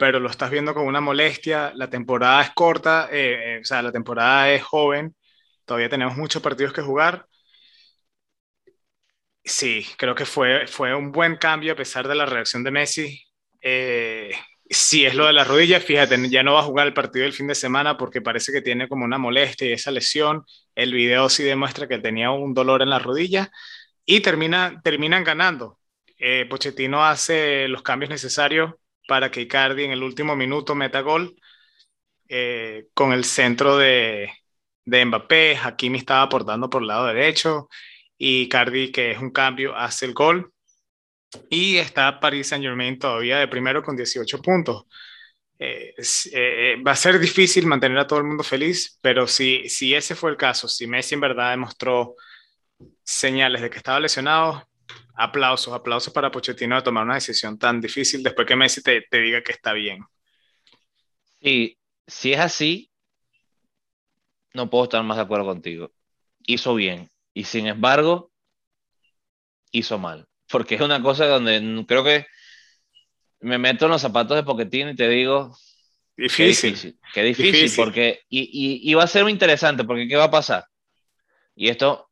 pero lo estás viendo con una molestia, la temporada es corta, o sea, la temporada es joven, todavía tenemos muchos partidos que jugar Sí, creo que fue, fue un buen cambio a pesar de la reacción de Messi. Eh, sí, es lo de la rodilla, fíjate, ya no va a jugar el partido del fin de semana porque parece que tiene como una molestia y esa lesión. El video sí demuestra que tenía un dolor en la rodilla y termina, terminan ganando. Eh, Pochettino hace los cambios necesarios para que Icardi en el último minuto meta gol eh, con el centro de, de Mbappé. Hakimi estaba aportando por el lado derecho y Cardi, que es un cambio, hace el gol. Y está Paris Saint Germain todavía de primero con 18 puntos. Eh, eh, va a ser difícil mantener a todo el mundo feliz, pero si, si ese fue el caso, si Messi en verdad demostró señales de que estaba lesionado, aplausos, aplausos para Pochettino de tomar una decisión tan difícil después que Messi te, te diga que está bien. Y si es así, no puedo estar más de acuerdo contigo. Hizo bien. Y sin embargo, hizo mal. Porque es una cosa donde creo que me meto en los zapatos de Poquetín y te digo. Difícil. Qué difícil, difícil, porque. Y, y, va a ser muy interesante, porque ¿qué va a pasar? Y esto.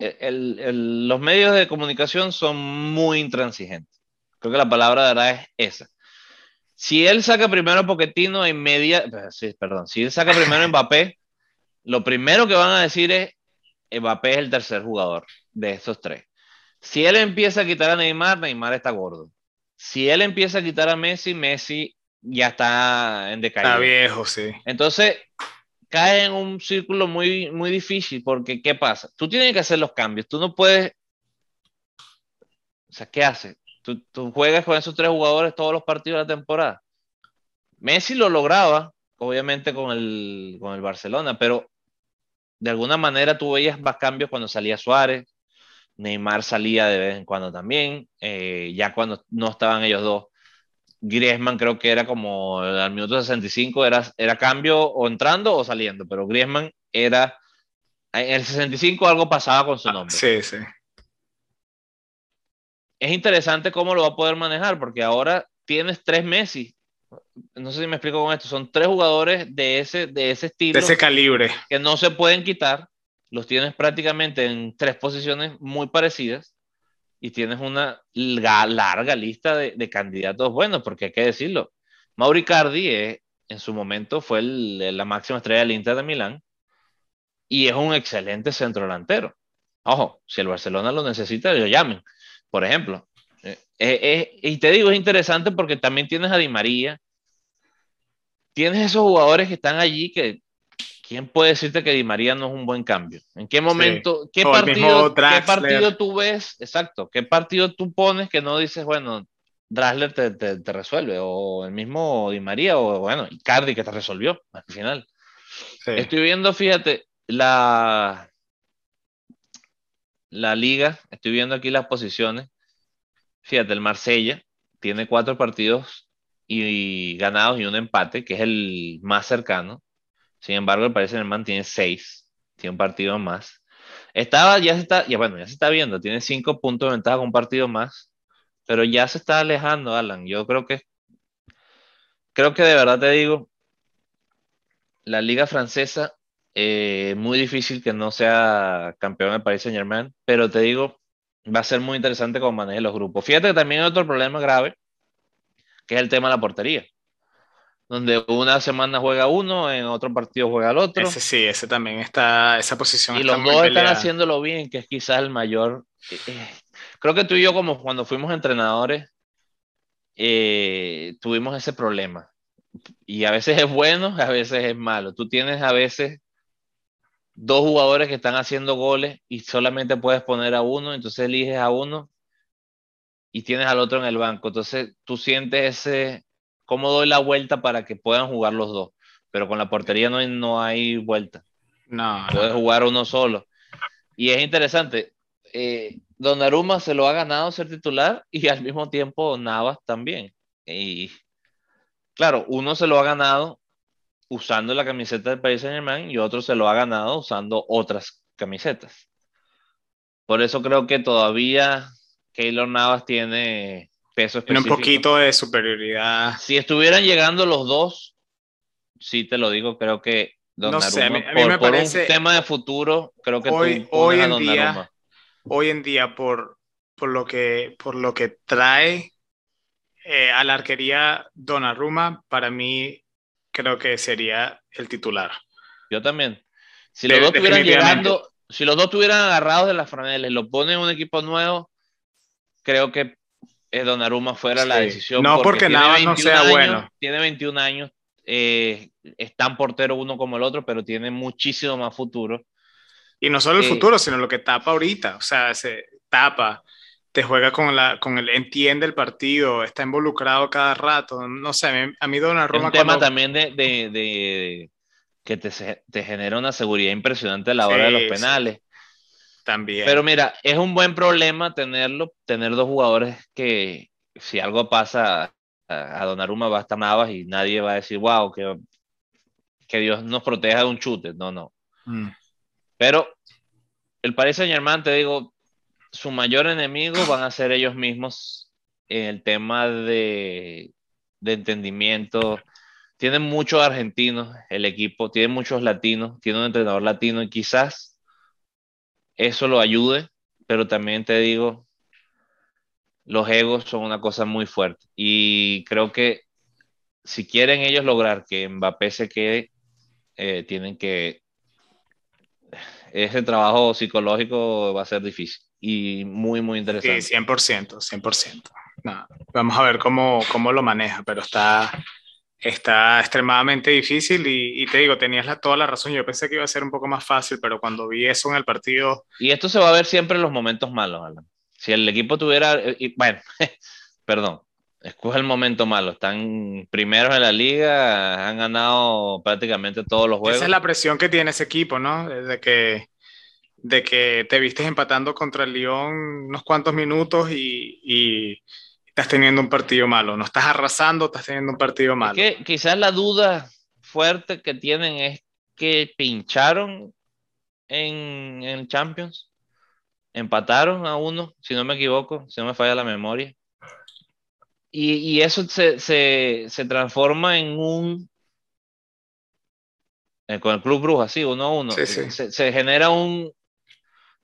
El, los medios de comunicación son muy intransigentes. Creo que la palabra de verdad es esa. Si él saca primero a Poquetino en media. Sí, perdón. Si él saca primero a Mbappé, lo primero que van a decir es Mbappé es el tercer jugador de estos tres. Si él empieza a quitar a Neymar, Neymar está gordo. Si él empieza a quitar a Messi, Messi ya está en decaída. Está viejo, sí. Entonces, cae en un círculo muy, muy difícil porque, ¿qué pasa? Tú tienes que hacer los cambios. Tú no puedes... O sea, ¿qué haces? Tú, tú juegas con esos tres jugadores todos los partidos de la temporada. Messi lo lograba, obviamente, con el, con el Barcelona, pero de alguna manera tú veías más cambios cuando salía Suárez, Neymar salía de vez en cuando también, eh, ya cuando no estaban ellos dos. Griezmann creo que era como al minuto 65 era, era cambio o entrando o saliendo, pero Griezmann era en el 65 algo pasaba con su ah, nombre. sí, sí. Es interesante cómo lo va a poder manejar porque ahora tienes tres Messi no sé si me explico con esto, son tres jugadores de ese, de ese estilo. De ese calibre. Que no se pueden quitar, los tienes prácticamente en tres posiciones muy parecidas y tienes una larga lista de, candidatos buenos, porque hay que decirlo. Mauri Cardi en su momento fue la máxima estrella del Inter de Milán y es un excelente centro delantero. Ojo, si el Barcelona lo necesita, lo llamen, por ejemplo. Eh, eh, eh, y te digo, es interesante porque también tienes a Di María, tienes esos jugadores que están allí que ¿quién puede decirte que Di María no es un buen cambio? ¿En qué momento, qué, partido, qué partido tú ves? Exacto, ¿qué partido tú pones que no dices, bueno, Drasler te, te, resuelve, o el mismo Di María, o bueno, Icardi que te resolvió al final? Estoy viendo, fíjate, la, la liga, estoy viendo aquí las posiciones. Fíjate, el Marsella tiene cuatro partidos y, ganados y un empate, que es el más cercano. Sin embargo, el Paris Saint-Germain tiene seis, tiene un partido más. Estaba, ya se está, ya bueno, ya se está viendo, tiene cinco puntos de ventaja con un partido más, pero ya se está alejando, Alan. Yo creo que, creo que de verdad te digo, la liga francesa, eh, muy difícil que no sea campeón del Paris Saint Germain, pero te digo, va a ser muy interesante cómo maneje los grupos. Fíjate que también hay otro problema grave, que es el tema de la portería donde una semana juega uno, en otro partido juega el otro. Ese sí, ese también está, esa posición. Y los dos están haciéndolo bien, que es quizás el mayor. Eh, eh, creo que tú y yo, como cuando fuimos entrenadores, eh, tuvimos ese problema. Y a veces es bueno, a veces es malo. Tú tienes a veces dos jugadores que están haciendo goles y solamente puedes poner a uno, entonces eliges a uno y tienes al otro en el banco. Entonces tú sientes ese, cómo doy la vuelta para que puedan jugar los dos. Pero con la portería no hay, no hay vuelta. No. Puedes jugar uno solo. Y es interesante. Eh, Donnarumma se lo ha ganado ser titular y al mismo tiempo Navas también. Y claro, uno se lo ha ganado usando la camiseta del Paris Saint Germain y otro se lo ha ganado usando otras camisetas. Por eso creo que todavía Keylor Navas tiene peso Tiene un poquito de superioridad. Si estuvieran llegando los dos, sí te lo digo, creo que no sé, a mí, me parece, un tema de futuro, creo que hoy, hoy en día, hoy en día por, por lo que por lo que trae eh, a la arquería Donnarumma, para mí creo que sería el titular. Yo también. Si los dos estuvieran llegando, si los dos estuvieran agarrados de las franelas, lo ponen en un equipo nuevo, creo que Donnarumma fuera la decisión. No porque, nada no sea bueno. Tiene 21 años, eh, es tan portero uno como el otro, pero tiene muchísimo más futuro. Y no solo el eh, futuro, sino lo que tapa ahorita. O sea, se tapa, te juega con, la, con el, entiende el partido, está involucrado cada rato. No sé, a mí, Donnarumma... Es un tema también de, de, que te, te, genera una seguridad impresionante a la hora de los penales. También. Pero mira, es un buen problema tenerlo, tener dos jugadores que si algo pasa a, Donnarumma va a estar Navas y nadie va a decir, wow, que, que Dios nos proteja de un chute. No, no. Mm. Pero el Paris Saint Germain, te digo, su mayor enemigo van a ser ellos mismos en el tema de, de entendimiento. Tienen muchos argentinos el equipo, tiene muchos latinos, tiene un entrenador latino y quizás eso lo ayude, pero también te digo, los egos son una cosa muy fuerte y creo que si quieren ellos lograr que Mbappé se quede, eh, tienen que... Ese trabajo psicológico va a ser difícil y muy, muy interesante. Sí, 100%, 100%. vamos a ver cómo, cómo lo maneja, pero está, está extremadamente difícil y, te digo, tenías la, toda la razón. Yo pensé que iba a ser un poco más fácil, pero cuando vi eso en el partido... Y esto se va a ver siempre en los momentos malos, Alan. Si el equipo tuviera... Y, bueno, perdón, escoge el momento malo. Están primeros en la liga, han ganado prácticamente todos los juegos. Esa es la presión que tiene ese equipo, ¿no? De que, de que te vistes empatando contra el Lyon unos cuantos minutos y estás teniendo un partido malo. No estás arrasando, estás teniendo un partido malo. que quizás la duda fuerte que tienen es que pincharon en, en Champions. Empataron a uno, si no me equivoco, si no me falla la memoria. Y, y eso se, se, se, transforma en un. Eh, con el Club Bruja, sí, uno a uno. Se, se, genera un.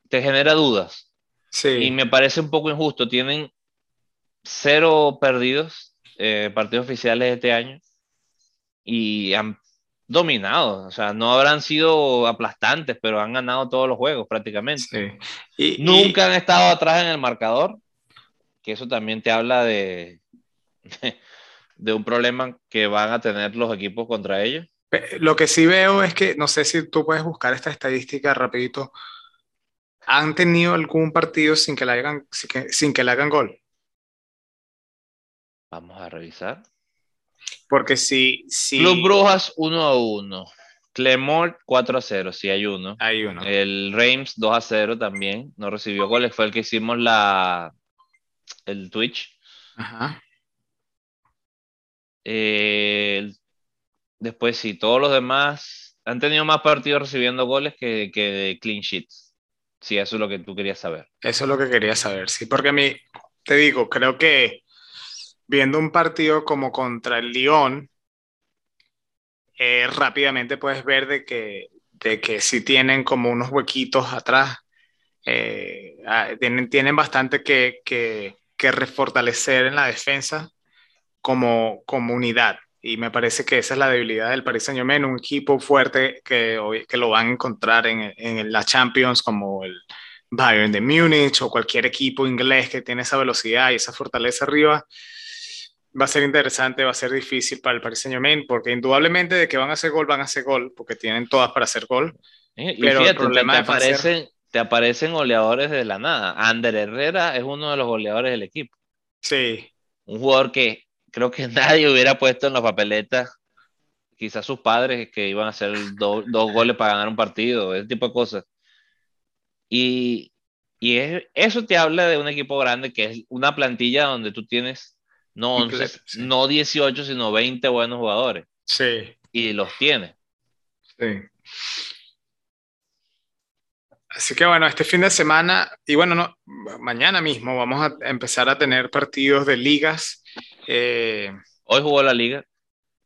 Te genera dudas. Sí. Y me parece un poco injusto. Tienen cero perdidos, eh, partidos oficiales este año, y han dominado, o sea, no habrán sido aplastantes, pero han ganado todos los juegos prácticamente. Y, Nunca han estado atrás en el marcador, que eso también te habla de, de, un problema que van a tener los equipos contra ellos. Lo que sí veo es que, no sé si tú puedes buscar esta estadística rapidito. ¿Han tenido algún partido sin que le hagan, sin que, le hagan gol? Vamos a revisar. Porque si... si... Club Brujas 1 a 1. Clemort 4 a 0, sí hay uno. Hay uno. El Reims 2 a 0 también, no recibió goles, fue el que hicimos la el Twitch. Ajá. Eh, después sí, todos los demás han tenido más partidos recibiendo goles que, que clean sheets. Sí, eso es lo que tú querías saber. Eso es lo que quería saber, sí, porque a mí, te digo, creo que viendo un partido como contra el Lyon, eh, rápidamente puedes ver de que, de que sí tienen como unos huequitos atrás, eh, ah, tienen, tienen bastante que, que, que refortalecer en la defensa como, comunidad Y me parece que esa es la debilidad del Paris Saint Germain, un equipo fuerte que, que lo van a encontrar en, en la Champions como el Bayern de Múnich o cualquier equipo inglés que tiene esa velocidad y esa fortaleza arriba. Va a ser interesante, va a ser difícil para el Paris Saint Germain porque indudablemente de que van a hacer gol, van a hacer gol porque tienen todas para hacer gol. Y, pero fíjate, el problema te, aparecen, te aparecen goleadores de la nada. Ander Herrera es uno de los goleadores del equipo. Sí. Un jugador que creo que nadie hubiera puesto en la papeleta, quizás sus padres que iban a hacer dos goles para ganar un partido, ese tipo de cosas. Y, y eso te habla de un equipo grande que es una plantilla donde tú tienes no 11, no 18, sino 20 buenos jugadores. Sí. Y los tienes. Sí. Así que bueno, este fin de semana, y bueno, no, mañana mismo vamos a empezar a tener partidos de ligas eh, hoy jugó la liga.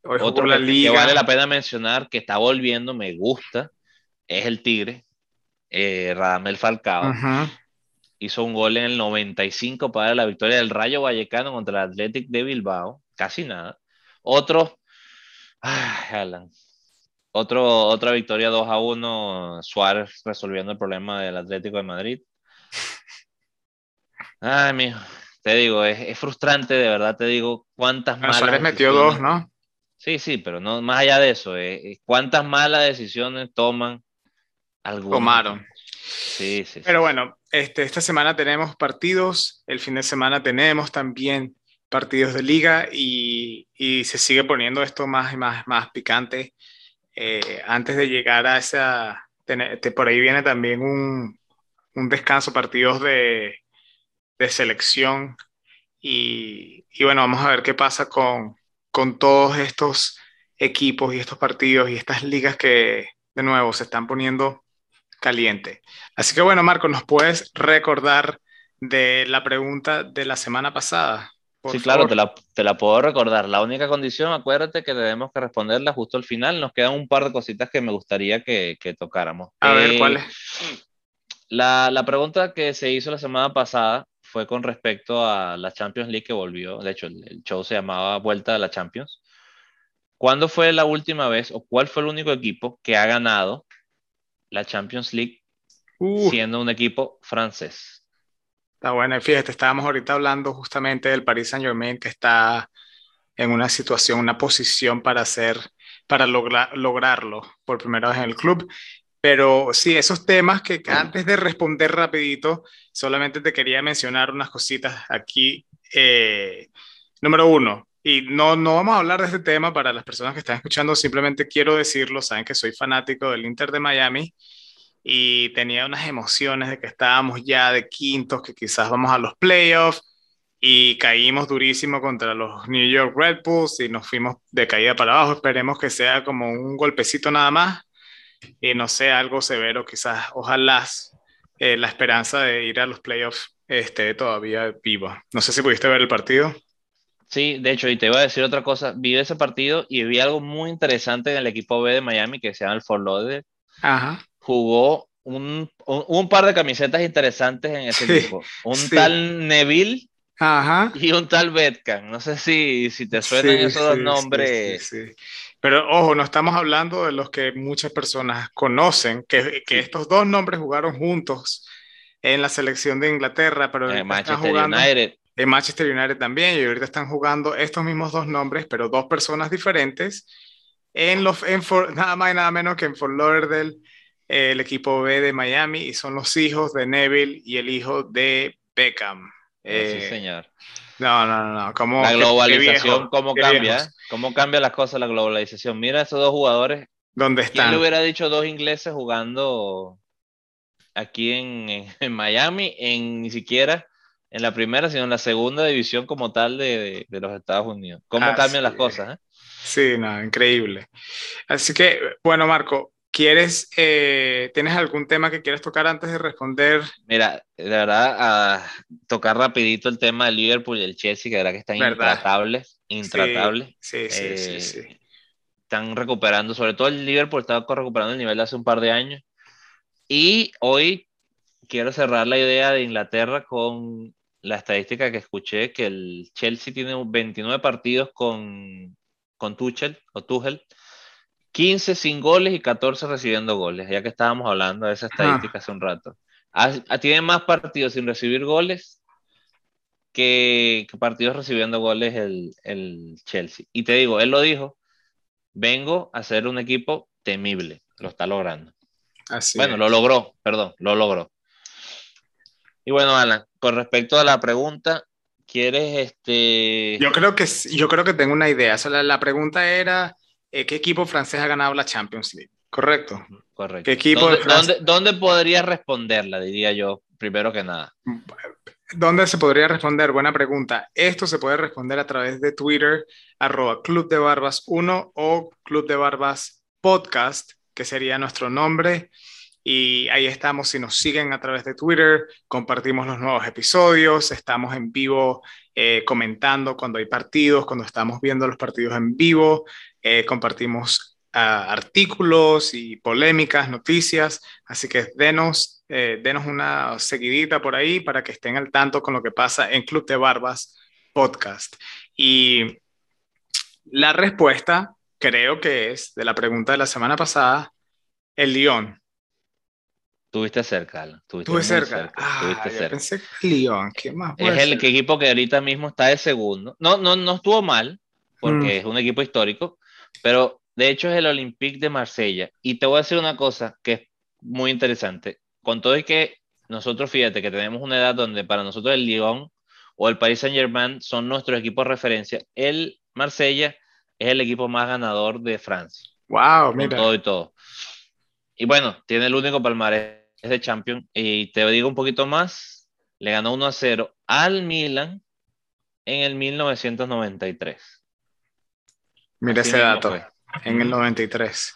Hoy Otro la liga. Que vale la pena mencionar que está volviendo, me gusta, es el Tigre, eh, Radamel Falcao. Hizo un gol en el 95 para la victoria del Rayo Vallecano contra el Athletic de Bilbao. Casi nada. Otro. Otro, otra victoria 2 a 1. Suárez resolviendo el problema del Atlético de Madrid. Ay, mijo te digo, es, frustrante, de verdad te digo, cuántas malas. Suárez metió dos, ¿no? Sí, sí, pero no más allá de eso, eh, eh, cuántas malas decisiones toman algunos. Tomaron. Sí, sí. Pero bueno, este, esta semana tenemos partidos, el fin de semana tenemos también partidos de liga y, y se sigue poniendo esto más y más, más picante. Eh, antes de llegar a esa, por ahí viene también un, un descanso, partidos de, de selección. Y, bueno, vamos a ver qué pasa con, con todos estos equipos y estos partidos y estas ligas que de nuevo se están poniendo caliente. Así que bueno, Marco, ¿nos puedes recordar de la pregunta de la semana pasada? sí, claro, te la, te la, puedo recordar. La única condición, acuérdate que tenemos que responderla justo al final. Nos quedan un par de cositas que me gustaría que, que tocáramos. A ver, ¿cuáles? La, la pregunta que se hizo la semana pasada fue con respecto a la Champions League que volvió. De hecho, el, show se llamaba Vuelta de la Champions. ¿Cuándo fue la última vez o cuál fue el único equipo que ha ganado la Champions League uh. siendo un equipo francés? Está bueno, fíjate, estábamos ahorita hablando justamente del Paris Saint Germain que está en una situación, una posición para hacer, para lograrlo por primera vez en el club. Pero sí, esos temas que antes de responder rapidito, solamente te quería mencionar unas cositas aquí. Eh, número uno, y no, no vamos a hablar de este tema para las personas que están escuchando, simplemente quiero decirlo, saben que soy fanático del Inter de Miami y tenía unas emociones de que estábamos ya de quintos, que quizás vamos a los playoffs y caímos durísimo contra los New York Red Bulls y nos fuimos de caída para abajo. Esperemos que sea como un golpecito nada más y no sé, algo severo quizás. Ojalá eh, la esperanza de ir a los playoffs esté todavía viva. No sé si pudiste ver el partido. Sí, de hecho, y te iba a decir otra cosa, vi ese partido y vi algo muy interesante en el equipo B de Miami que se llama el Fort Lauderdale. Ajá. Jugó un, un, par de camisetas interesantes en ese equipo. Un tal Neville Ajá. y un tal Betkan. No sé si, si te suenan esos dos nombres. Pero ojo, no estamos hablando de los que muchas personas conocen, que, que estos dos nombres jugaron juntos en la selección de Inglaterra, pero en Manchester United. En Manchester United también, y ahorita están jugando estos mismos dos nombres, pero dos personas diferentes en los, en nada más y nada menos que en Fort Lauderdale, el equipo B de Miami, y son los hijos de Neville y el hijo de Beckham. sí, eh, señor. No, no, no, ¿Cómo, la globalización, ¿cómo cambia? ¿Cómo cambia las cosas la globalización? Mira esos dos jugadores. ¿Dónde están? ¿Quién le hubiera dicho dos ingleses jugando aquí en, en Miami, en ni siquiera en la primera, sino en la segunda división como tal de, de, los Estados Unidos. ¿Cómo cambian las cosas? Eh? Sí, no, increíble. Así que, bueno, Marco, ¿quieres, eh, ¿tienes algún tema que quieres tocar antes de responder? Mira, de verdad, a tocar rapidito el tema del Liverpool y el Chelsea, que de verdad que están intratables, intratables. Sí, sí, sí, eh, sí, Están recuperando, sobre todo el Liverpool está recuperando el nivel de hace un par de años. Y hoy quiero cerrar la idea de Inglaterra con la estadística que escuché, que el Chelsea tiene 29 partidos con, con Tuchel o Tuchel, 15 sin goles y 14 recibiendo goles, ya que estábamos hablando de esa estadística hace un rato. tiene más partidos sin recibir goles que, partidos recibiendo goles el, el, Chelsea. Y te digo, él lo dijo, vengo a ser un equipo temible, lo está logrando. Así bueno, lo logró, perdón, lo logró. Y bueno, Alan, con respecto a la pregunta, ¿quieres este...? Yo creo que, yo creo que tengo una idea. la, pregunta era, eh, ¿qué equipo francés ha ganado la Champions League? ¿Correcto? Correcto. ¿Qué equipo ¿Dónde, ¿dónde, ¿Dónde, podría responderla, diría yo, primero que nada? ¿Dónde se podría responder? Buena pregunta. Esto se puede responder a través de Twitter, arroba Club de Barbas 1 o Club de Barbas Podcast, que sería nuestro nombre. Y ahí estamos, si nos siguen a través de Twitter, compartimos los nuevos episodios, estamos en vivo eh, comentando cuando hay partidos, cuando estamos viendo los partidos en vivo, eh, compartimos ah, artículos y polémicas, noticias, así que denos, eh, denos una seguidita por ahí para que estén al tanto con lo que pasa en Club de Barbas Podcast. Y la respuesta creo que es de la pregunta de la semana pasada, el Lyon Tuviste cerca, Alan. Estuve cerca. Ah, pensé que Lyon, ¿qué más? Es el equipo que ahorita mismo está de segundo. No, no, no estuvo mal, porque mm. es un equipo histórico, pero de hecho es el Olympique de Marsella. Y te voy a decir una cosa que es muy interesante. Con todo y que nosotros, fíjate que tenemos una edad donde para nosotros el Lyon o el Paris Saint Germain son nuestros equipos de referencia, el Marsella es el equipo más ganador de Francia. Wow, mira. todo y todo. Y bueno, tiene el único palmarés es de Champions. Y te digo un poquito más, le ganó 1 a 0 al Milan en el 1993. Mira ese dato, en el 93.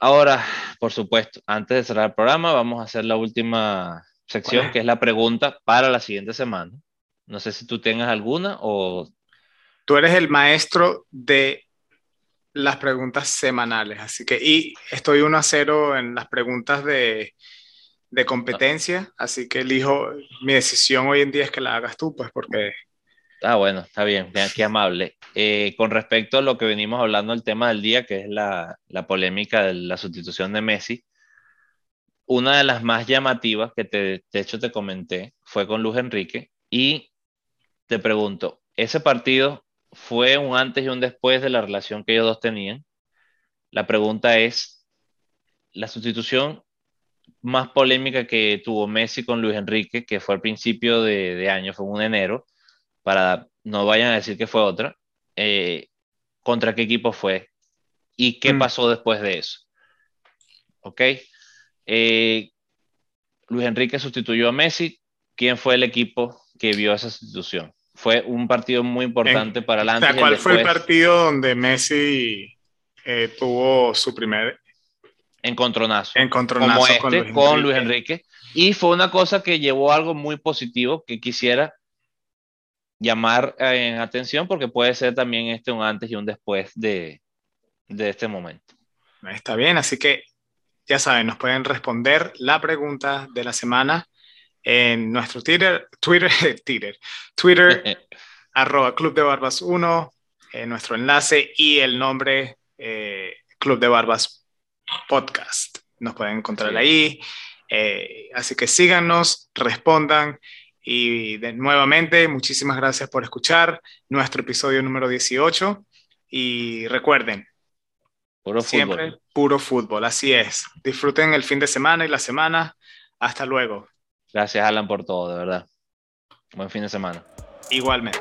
Ahora, por supuesto, antes de cerrar el programa, vamos a hacer la última sección, que es la pregunta para la siguiente semana. No sé si tú tengas alguna o... Tú eres el maestro de las preguntas semanales, así que, y estoy 1 a 0 en las preguntas de, de competencia, así que elijo, mi decisión hoy en día es que la hagas tú, pues porque... Ah, bueno, está bien, vean qué amable. Eh, con respecto a lo que venimos hablando, el tema del día, que es la, la, polémica de la sustitución de Messi, una de las más llamativas que te, de hecho te comenté fue con Luis Enrique y te pregunto, ¿ese partido fue un antes y un después de la relación que ellos dos tenían? La pregunta es, ¿la sustitución más polémica que tuvo Messi con Luis Enrique, que fue al principio de, año, fue un enero, para no vayan a decir que fue otra, eh, ¿contra qué equipo fue? ¿Y qué mm. pasó después de eso? ¿Ok? Eh, Luis Enrique sustituyó a Messi. ¿Quién fue el equipo que vio esa sustitución? Fue un partido muy importante para la ¿Cuál fue el partido donde Messi eh, tuvo su primer encontronazo. Encontronazo como este, con, Luis, Enrique. Y fue una cosa que llevó algo muy positivo que quisiera llamar eh, en atención porque puede ser también este un antes y un después de, de este momento. Está bien, así que ya saben, nos pueden responder la pregunta de la semana en nuestro Twitter, Twitter, Twitter, Twitter, arroba Club de Barbas 1, en nuestro enlace y el nombre eh, Club de Barbas podcast. Nos pueden encontrar ahí. Eh, así que síganos, respondan y de, nuevamente muchísimas gracias por escuchar nuestro episodio número 18 y recuerden, Puro Siempre puro fútbol, así es. Disfruten el fin de semana y la semana. Hasta luego. Gracias, Alan, por todo, de verdad. Buen fin de semana. Igualmente.